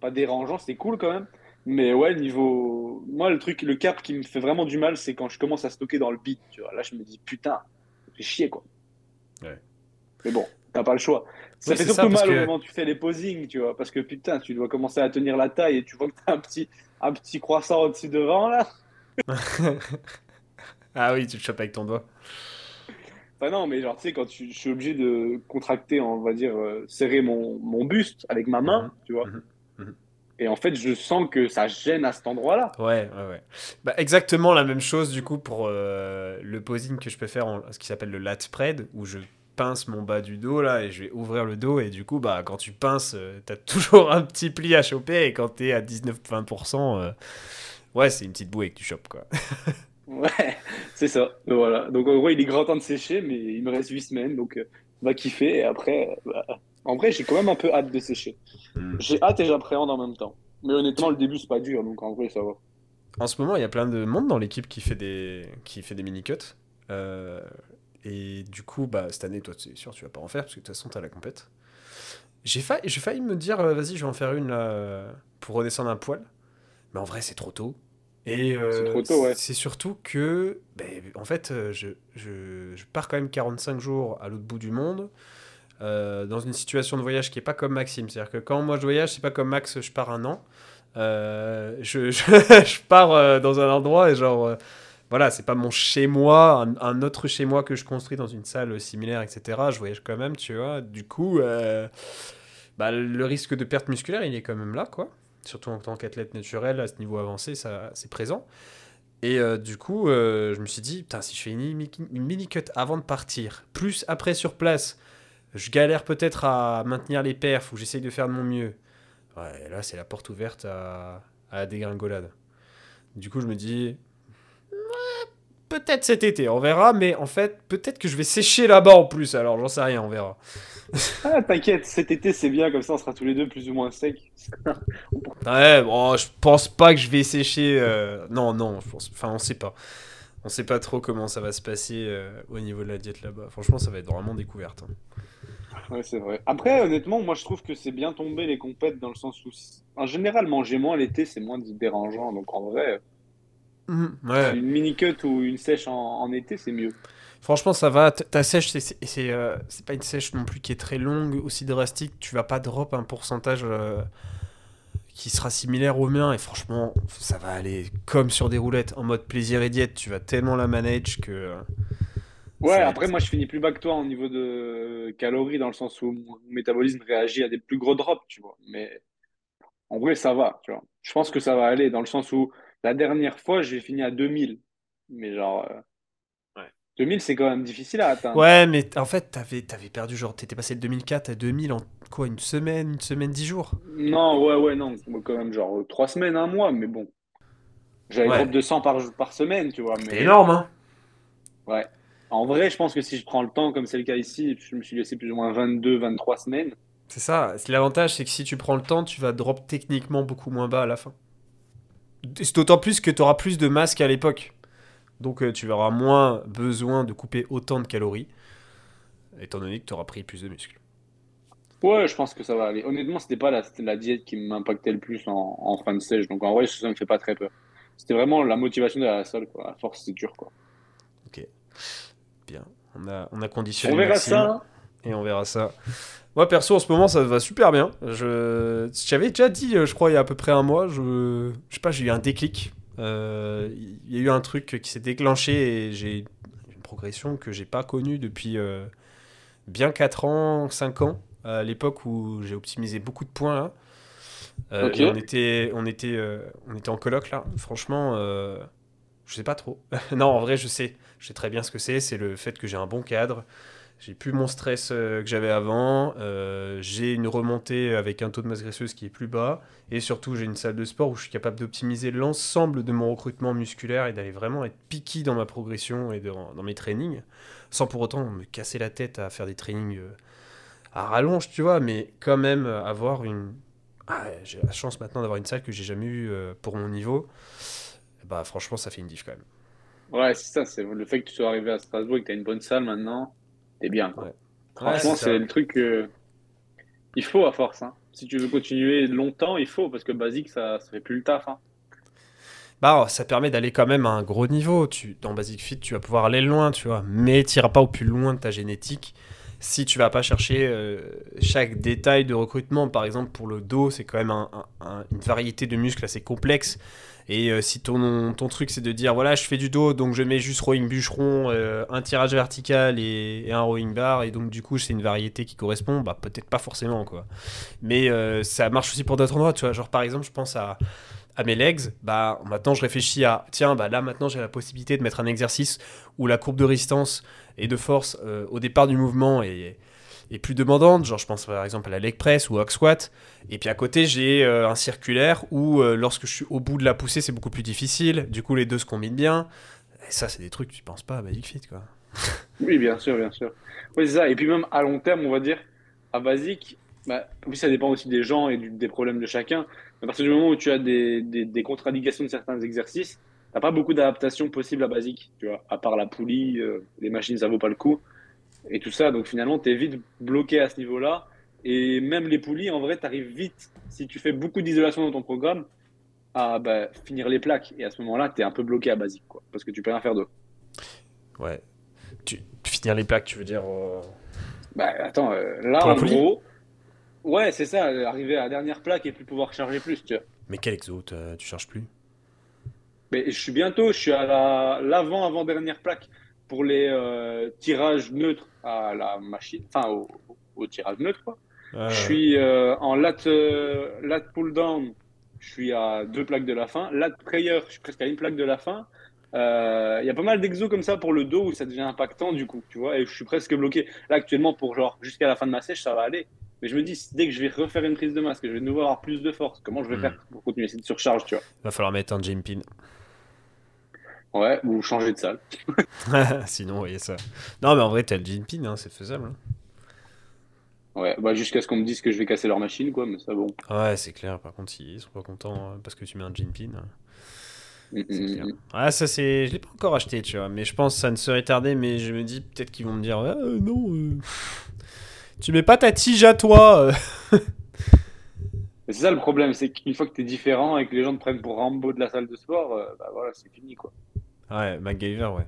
pas dérangeant, c'était cool quand même. Mais ouais, niveau, moi, le truc, le cap qui me fait vraiment du mal, c'est quand je commence à stocker dans le beat, tu vois. Là, je me dis, putain, fait chier, quoi. Ouais. Mais bon, t'as pas le choix. Ça fait c'est surtout ça, mal au que- moment où tu fais les posings, tu vois. Parce que putain, tu dois commencer à tenir la taille et tu vois que t'as un petit, un petit croissant au-dessus devant, là. ah oui, tu te chopes avec ton doigt. Enfin non, mais genre, tu sais, quand tu, je suis obligé de contracter, on va dire, euh, serrer mon, mon buste avec ma main, Mhm. tu vois. Mhm. Mhm. Et en fait, je sens que ça gêne à cet endroit-là. Ouais, ouais, ouais. Bah, exactement la même chose du coup pour euh, le posing que je peux faire en ce qui s'appelle le lat spread, où je pince mon bas du dos là et je vais ouvrir le dos et du coup bah quand tu pinces euh, t'as toujours un petit pli à choper et quand t'es à 19-20% euh, ouais c'est une petite bouée que tu chopes quoi. Ouais, c'est ça. Donc, Voilà. Donc en gros, il est grand temps de sécher, mais il me reste 8 semaines, donc euh, on va kiffer. Et après, bah, en vrai, j'ai quand même un peu hâte de sécher. J'ai hâte et j'appréhende en même temps. Mais honnêtement, le début, c'est pas dur, donc en vrai, ça va. En ce moment, il y a plein de monde dans l'équipe qui fait des qui fait des mini cuts. Euh, et du coup, bah cette année, toi, c'est sûr, tu vas pas en faire parce que de toute façon, t'as la compète. J'ai failli, me dire, euh, vas-y, je vais en faire une là, pour redescendre un poil. Mais en vrai, c'est trop tôt. Et euh, C'est trop tôt, ouais. C'est surtout que, ben, en fait, euh, je, je, je pars quand même 45 jours à l'autre bout du monde. euh, dans une situation de voyage qui est pas comme Maxime. C'est-à-dire que quand moi je voyage, c'est pas comme Max, je pars un an. Euh, je, je, je pars euh, dans un endroit et genre, euh, voilà, c'est pas mon chez-moi, un, un autre chez-moi que je construis dans une salle similaire, etc. Je voyage quand même, tu vois. Du coup, euh, bah, le risque de perte musculaire, il est quand même là, quoi. Surtout en tant qu'athlète naturel, à ce niveau avancé, ça, c'est présent. Et euh, du coup, euh, je me suis dit, putain, si je fais une, mini- une mini-cut avant de partir, plus après sur place, je galère peut-être à maintenir les perfs ou j'essaye de faire de mon mieux. Ouais, là, c'est la porte ouverte à, à la dégringolade. Du coup, je me dis, peut-être cet été, on verra, mais en fait, peut-être que je vais sécher là-bas en plus, alors j'en sais rien, on verra. Ah, t'inquiète, cet été, c'est bien, comme ça, on sera tous les deux plus ou moins secs. Ouais, bon, je pense pas que je vais sécher. euh, Non, non, je pense... enfin, on sait pas. On sait pas trop comment ça va se passer euh, au niveau de la diète là-bas. Franchement, ça va être vraiment découverte. hein. Ouais, c'est vrai. Après, honnêtement, moi, je trouve que c'est bien tombé les compètes dans le sens où, en général, manger moins l'été, c'est moins dérangeant. Donc, en vrai, Ouais. une mini-cut ou une sèche en, en été, c'est mieux. Franchement, ça va. Ta sèche, c'est- euh, pas une sèche non plus qui est très longue, aussi drastique. Tu vas pas drop un pourcentage euh, qui sera similaire au mien. Et franchement, ça va aller comme sur des roulettes, en mode plaisir et diète. Tu vas tellement la manage que. euh, Ouais, après, être- moi, je finis plus bas que toi au niveau de calories, dans le sens où mon métabolisme réagit à des plus gros drops, tu vois. Mais en vrai, ça va, tu vois. Je pense que ça va aller, dans le sens où la dernière fois, j'ai fini à 2000. Mais genre, euh. 2000, c'est quand même difficile à atteindre. Ouais, mais en fait, t'avais avais perdu, genre, t'étais passé de 2004 à 2000 en quoi, une semaine, une semaine, dix jours? Non, ouais, ouais, non. Quand même, genre, trois semaines, un mois, mais bon. J'avais Ouais. drop de 100 par, par semaine, tu vois. C'est Mais énorme, hein Ouais. En vrai, je pense que si je prends le temps, comme c'est le cas ici, je me suis laissé plus ou moins 22, 23 semaines. C'est ça. C'est- L'avantage, c'est que si tu prends le temps, tu vas drop techniquement beaucoup moins bas à la fin. C'est d'autant plus que tu auras plus de masse qu'à l'époque. Donc euh, tu auras moins besoin de couper autant de calories, étant donné que tu auras pris plus de muscles. Ouais, je pense que ça va aller. Honnêtement, c'était pas la, diète qui m'impactait le plus en, en fin de sèche. Donc en vrai, ça me fait pas très peur. C'était vraiment la motivation de la salle, quoi. À force, c'est dur, quoi. Bien. On a, on a conditionné On verra Maxime, ça. hein. Et on verra ça. Moi, perso, en ce moment, ça va super bien. Je J'avais déjà dit, euh, je crois, il y a à peu près un mois, je, je sais pas, j'ai eu un déclic. Euh, Il y a eu un truc qui s'est déclenché et j'ai une progression que j'ai pas connue depuis euh, bien 4 ans, 5 ans, à l'époque où j'ai optimisé beaucoup de points là. Euh, on était, on, était, euh, on était en coloc là. Franchement, euh, je sais pas trop. non, en vrai, je sais. Je sais très bien ce que c'est. C'est le fait que j'ai un bon cadre. J'ai plus mon stress euh, que j'avais avant. euh, j'ai une remontée avec un taux de masse graisseuse qui est plus bas. Et surtout, j'ai une salle de sport où je suis capable d'optimiser l'ensemble de mon recrutement musculaire et d'aller vraiment être piqué dans ma progression et dans, mes trainings. Sans pour autant me casser la tête à faire des trainings euh, à rallonge, tu vois. Mais quand même avoir une. Ah, j'ai la chance maintenant d'avoir une salle que j'ai jamais eue pour mon niveau. Bah, franchement, ça fait une diff quand même. Ouais, c'est ça, c'est le fait que tu sois arrivé à Strasbourg et que tu as une bonne salle maintenant, t'es bien. Franchement, c'est le truc que. Il faut à force. Hein. Si tu veux continuer longtemps, il faut, parce que basique, ça, ça fait plus le taf. Hein. Bah, ça permet d'aller quand même à un gros niveau. Tu, dans Basic Fit, tu vas pouvoir aller loin, tu vois. Mais tu n'iras pas au plus loin de ta génétique si tu vas pas chercher euh, chaque détail de recrutement. Par exemple, pour le dos, c'est quand même une variété de muscles assez complexe. Et euh, si ton, ton truc c'est de dire voilà, je fais du dos, donc je mets juste rowing bûcheron, euh, un tirage vertical et, un rowing bar, et donc du coup c'est une variété qui correspond, bah peut-être pas forcément quoi. Mais ça marche aussi pour d'autres endroits, tu vois. Genre par exemple, je pense à à mes legs, bah maintenant je réfléchis à tiens bah là maintenant j'ai la possibilité de mettre un exercice où la courbe de résistance et de force euh, au départ du mouvement est, plus demandante, genre je pense par exemple à la leg press ou au squat, et puis à côté j'ai euh, un circulaire où euh, lorsque je suis au bout de la poussée c'est beaucoup plus difficile, du coup les deux se combinent bien, et ça c'est des trucs que tu penses pas à Basic Fit quoi. oui bien sûr bien sûr, oui c'est ça, et puis même à long terme on va dire à Basic, bah, oui ça dépend aussi des gens et des problèmes de chacun, à partir du moment où tu as des, des, de certains exercices, tu n'as pas beaucoup d'adaptations possibles à basique, tu vois, à part la poulie, euh, les machines, ça vaut pas le coup, et tout ça. Donc finalement, tu es vite bloqué à ce niveau-là. Et même les poulies, en vrai, tu arrives vite, si tu fais beaucoup d'isolation dans ton programme, à bah, finir les plaques. Et à ce moment-là, tu es un peu bloqué à basique, quoi, parce que tu peux rien faire d'autre. Ouais. Tu, finir les plaques, tu veux dire. Euh, bah attends, euh, là, en gros Ouais, c'est ça, arriver à la dernière plaque et plus pouvoir charger plus, tu vois. Mais quel exo, tu charges plus? Mais je suis bientôt, je suis à la l'avant-avant-dernière plaque pour les euh, tirages neutres à la machine, enfin au, tirage neutre, quoi. Je suis euh, en lat, euh, lat pull down, je suis à deux plaques de la fin. Lat prayer, je suis presque à une plaque de la fin. Il y a pas mal d'exos comme ça pour le dos où ça devient impactant du coup, tu vois, et je suis presque bloqué. Là actuellement pour genre jusqu'à la fin de ma sèche, ça va aller. Mais je me dis, dès que je vais refaire une prise de masque, je vais nouveau avoir plus de force, comment je vais hmm. faire pour continuer cette surcharge, tu vois? Va falloir mettre un jump pin. Ouais, ou changer de salle. Sinon, voyez ça. Non, mais en vrai, t'as le pin, hein, c'est faisable. Hein. Ouais, bah jusqu'à ce qu'on me dise que je vais casser leur machine, quoi, mais ça bon. Ouais, c'est clair. Par contre, ils sont pas contents hein, parce que tu mets un jump pin. Mm, mm, mm, ouais, ça c'est. Je l'ai pas encore acheté, tu vois, mais je pense que ça ne serait tardé, mais je me dis peut-être qu'ils vont me dire, euh, non, euh, tu mets pas ta tige à toi. c'est ça le problème, c'est qu'une fois que tu es différent et que les gens te prennent pour Rambo de la salle de sport, euh, bah voilà, c'est fini quoi. Ouais, MacGyver, ouais.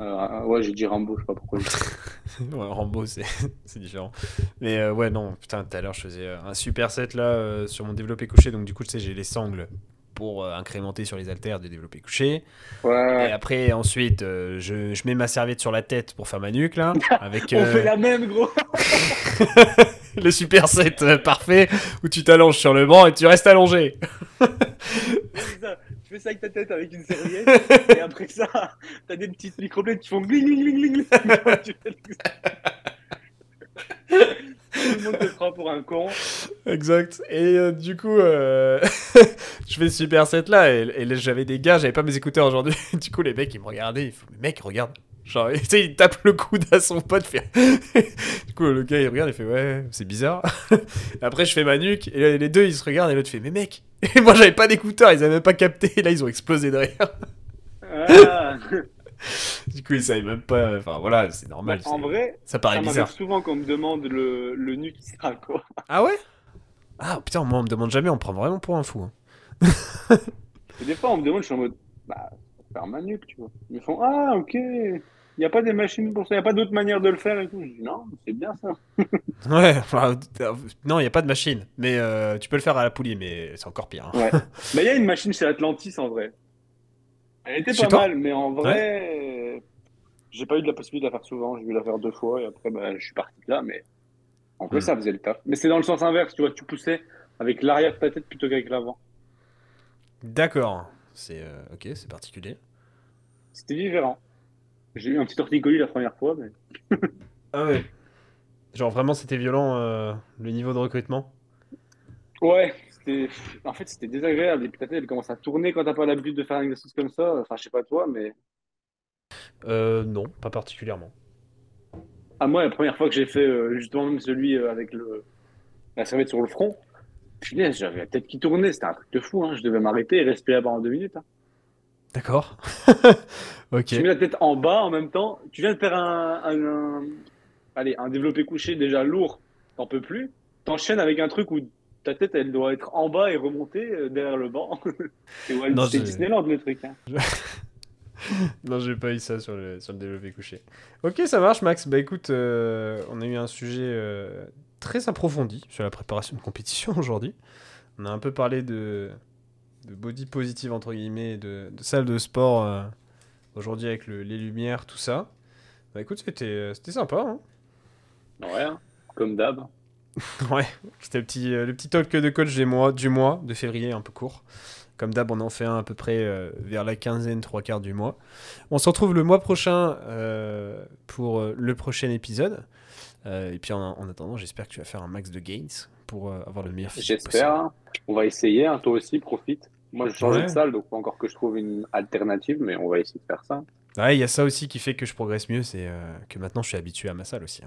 Euh, ouais, j'ai dit Rambo, je sais pas pourquoi. ouais, Rambo, c'est différent. Mais euh, ouais, non, putain, tout à l'heure, je faisais un super set là sur mon développé couché, donc du coup, tu sais, j'ai les sangles pour euh, incrémenter sur les haltères de développer couché. Ouais. Et après, ensuite, euh, je, je, mets ma serviette sur la tête pour faire ma nuque, là. Avec, On fait euh, la même, gros Le super set parfait où tu t'allonges sur le banc et tu restes allongé. ça. Fais ça avec ta tête avec une serviette et après ça, t'as des petites microblades qui font gling gling gling gling. Tout le monde te prend pour un con. Exact. Et euh, du coup, euh, je fais super set là et, j'avais des gars, j'avais pas mes écouteurs aujourd'hui. du coup, les mecs ils me regardaient, ils font Mais mec, regarde. Genre, tu sais, il tape le coude à son pote. Fait... du coup, le gars il regarde, il fait Ouais, c'est bizarre. Après, je fais ma nuque et les deux ils se regardent et l'autre fait Mais mec Et moi j'avais pas d'écouteurs, ils avaient même pas capté. Et là, ils ont explosé derrière. Ah. du coup, ils savaient même pas. Enfin, voilà, c'est normal. En vrai, ça paraît ça bizarre. souvent qu'on me demande le, le nu qui sera quoi. Ah ouais? Ah putain, moi on me demande jamais, on me prend vraiment pour un fou. Hein. Et des fois, on me demande, je suis en mode, bah, faire ma nuque, tu vois. Ils me font, ah ok, il n'y a pas des machines pour ça, il n'y a pas d'autre manière de le faire et tout. Je dis, non, c'est bien ça. ouais, enfin, non, il n'y a pas de machine, mais euh, tu peux le faire à la poulie, mais c'est encore pire. Hein. Ouais. mais il y a une machine chez Atlantis en vrai. Elle était pas mal, mais en vrai, j'ai pas eu de la possibilité de la faire souvent. J'ai dû la faire deux fois et après, bah, je suis parti de là. Mais en vrai, hmm. ça faisait le taf. Mais c'est dans le sens inverse, tu vois, tu poussais avec l'arrière de ta tête plutôt qu'avec l'avant. D'accord. C'est euh, ok, c'est particulier. C'était différent. J'ai eu un petit torticolis la première fois, mais. ah ouais. Genre vraiment, c'était violent euh, le niveau de recrutement? Ouais, en fait, c'était désagréable. Et puis ta tête, elle commence à tourner quand t'as pas l'habitude de faire un exercice comme ça. Enfin, je sais pas toi, mais. Euh, non, pas particulièrement. Ah, moi, la première fois que j'ai fait euh, justement même celui euh, avec le... la serviette sur le front, j'avais la tête qui tournait. C'était un truc de fou. Hein. Je devais m'arrêter et respirer pendant deux minutes. Hein. D'accord. ok. Tu mets la tête en bas en même temps. Tu viens de faire un, un, allez, un développé couché déjà lourd, t'en peux plus. T'enchaînes avec un truc où ta tête, elle doit être en bas et remonter euh, derrière le banc. c'est Disneyland le truc. Hein. non, j'ai pas eu ça sur le, sur le développé couché. Ok, ça marche, Max. Bah écoute, euh, on a eu un sujet euh, très approfondi sur la préparation de compétition aujourd'hui. On a un peu parlé de, de body positive, entre guillemets, de, de salle de sport aujourd'hui avec le, les lumières, tout ça. Bah écoute, c'était sympa. Hein ouais, hein, comme d'hab. ouais, c'était le petit, euh, le petit talk de coach du mois, du mois de février, un peu court. Comme d'hab, on en fait un à peu près euh, vers la quinzaine, trois quarts du mois. On se retrouve le mois prochain euh, pour le prochain épisode. Et puis en, attendant, j'espère que tu vas faire un max de gains pour avoir le meilleur J'espère. Hein. On va essayer. Hein. Toi aussi, profite. Moi, je change de salle, donc pas encore que je trouve une alternative, mais on va essayer de faire ça. Ouais, il y a ça aussi qui fait que je progresse mieux, c'est que maintenant je suis habitué à ma salle aussi.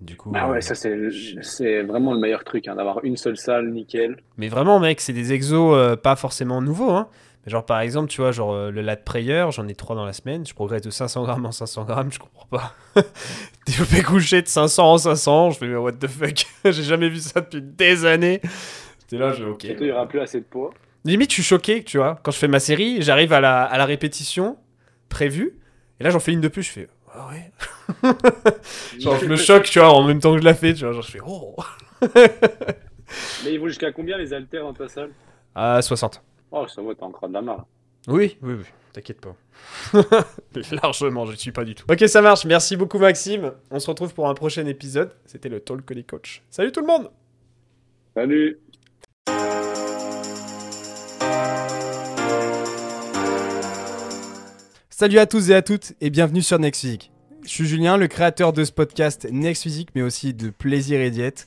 Du coup, ah ouais, euh, ça c'est vraiment le meilleur truc, hein, d'avoir une seule salle, nickel. Mais vraiment, mec, c'est des exos euh, pas forcément nouveaux. Hein. Genre, par exemple, tu vois, genre euh, le lat prayer, j'en ai trois dans la semaine. Je progresse de 500 grammes en 500 grammes, je comprends pas. Développé couché de 500 en 500, je fais, mais what the fuck? J'ai jamais vu ça depuis des années. C'était là, j'ai ok. il n'y aura plus assez de poids. Limite, je suis choqué, tu vois. Quand je fais ma série, j'arrive à la, à la répétition prévue. Et là, j'en fais une de plus, je fais, ah ouais. genre, je me choque, tu vois, en même temps que je la fais, tu vois, genre, je fais, oh. Mais ils vont jusqu'à combien les haltères dans ta salle À 60. Oh, ça va, t'as encore de la marre. Oui, oui, oui, t'inquiète pas. Largement, je ne suis pas du tout. Ok, ça marche. Merci beaucoup, Maxime. On se retrouve pour un prochain épisode. C'était le Talk les Coach. Salut tout le monde Salut Salut à tous et à toutes et bienvenue sur Next Physique. Je suis Julien, le créateur de ce podcast Next Physique, mais aussi de Plaisir et Diète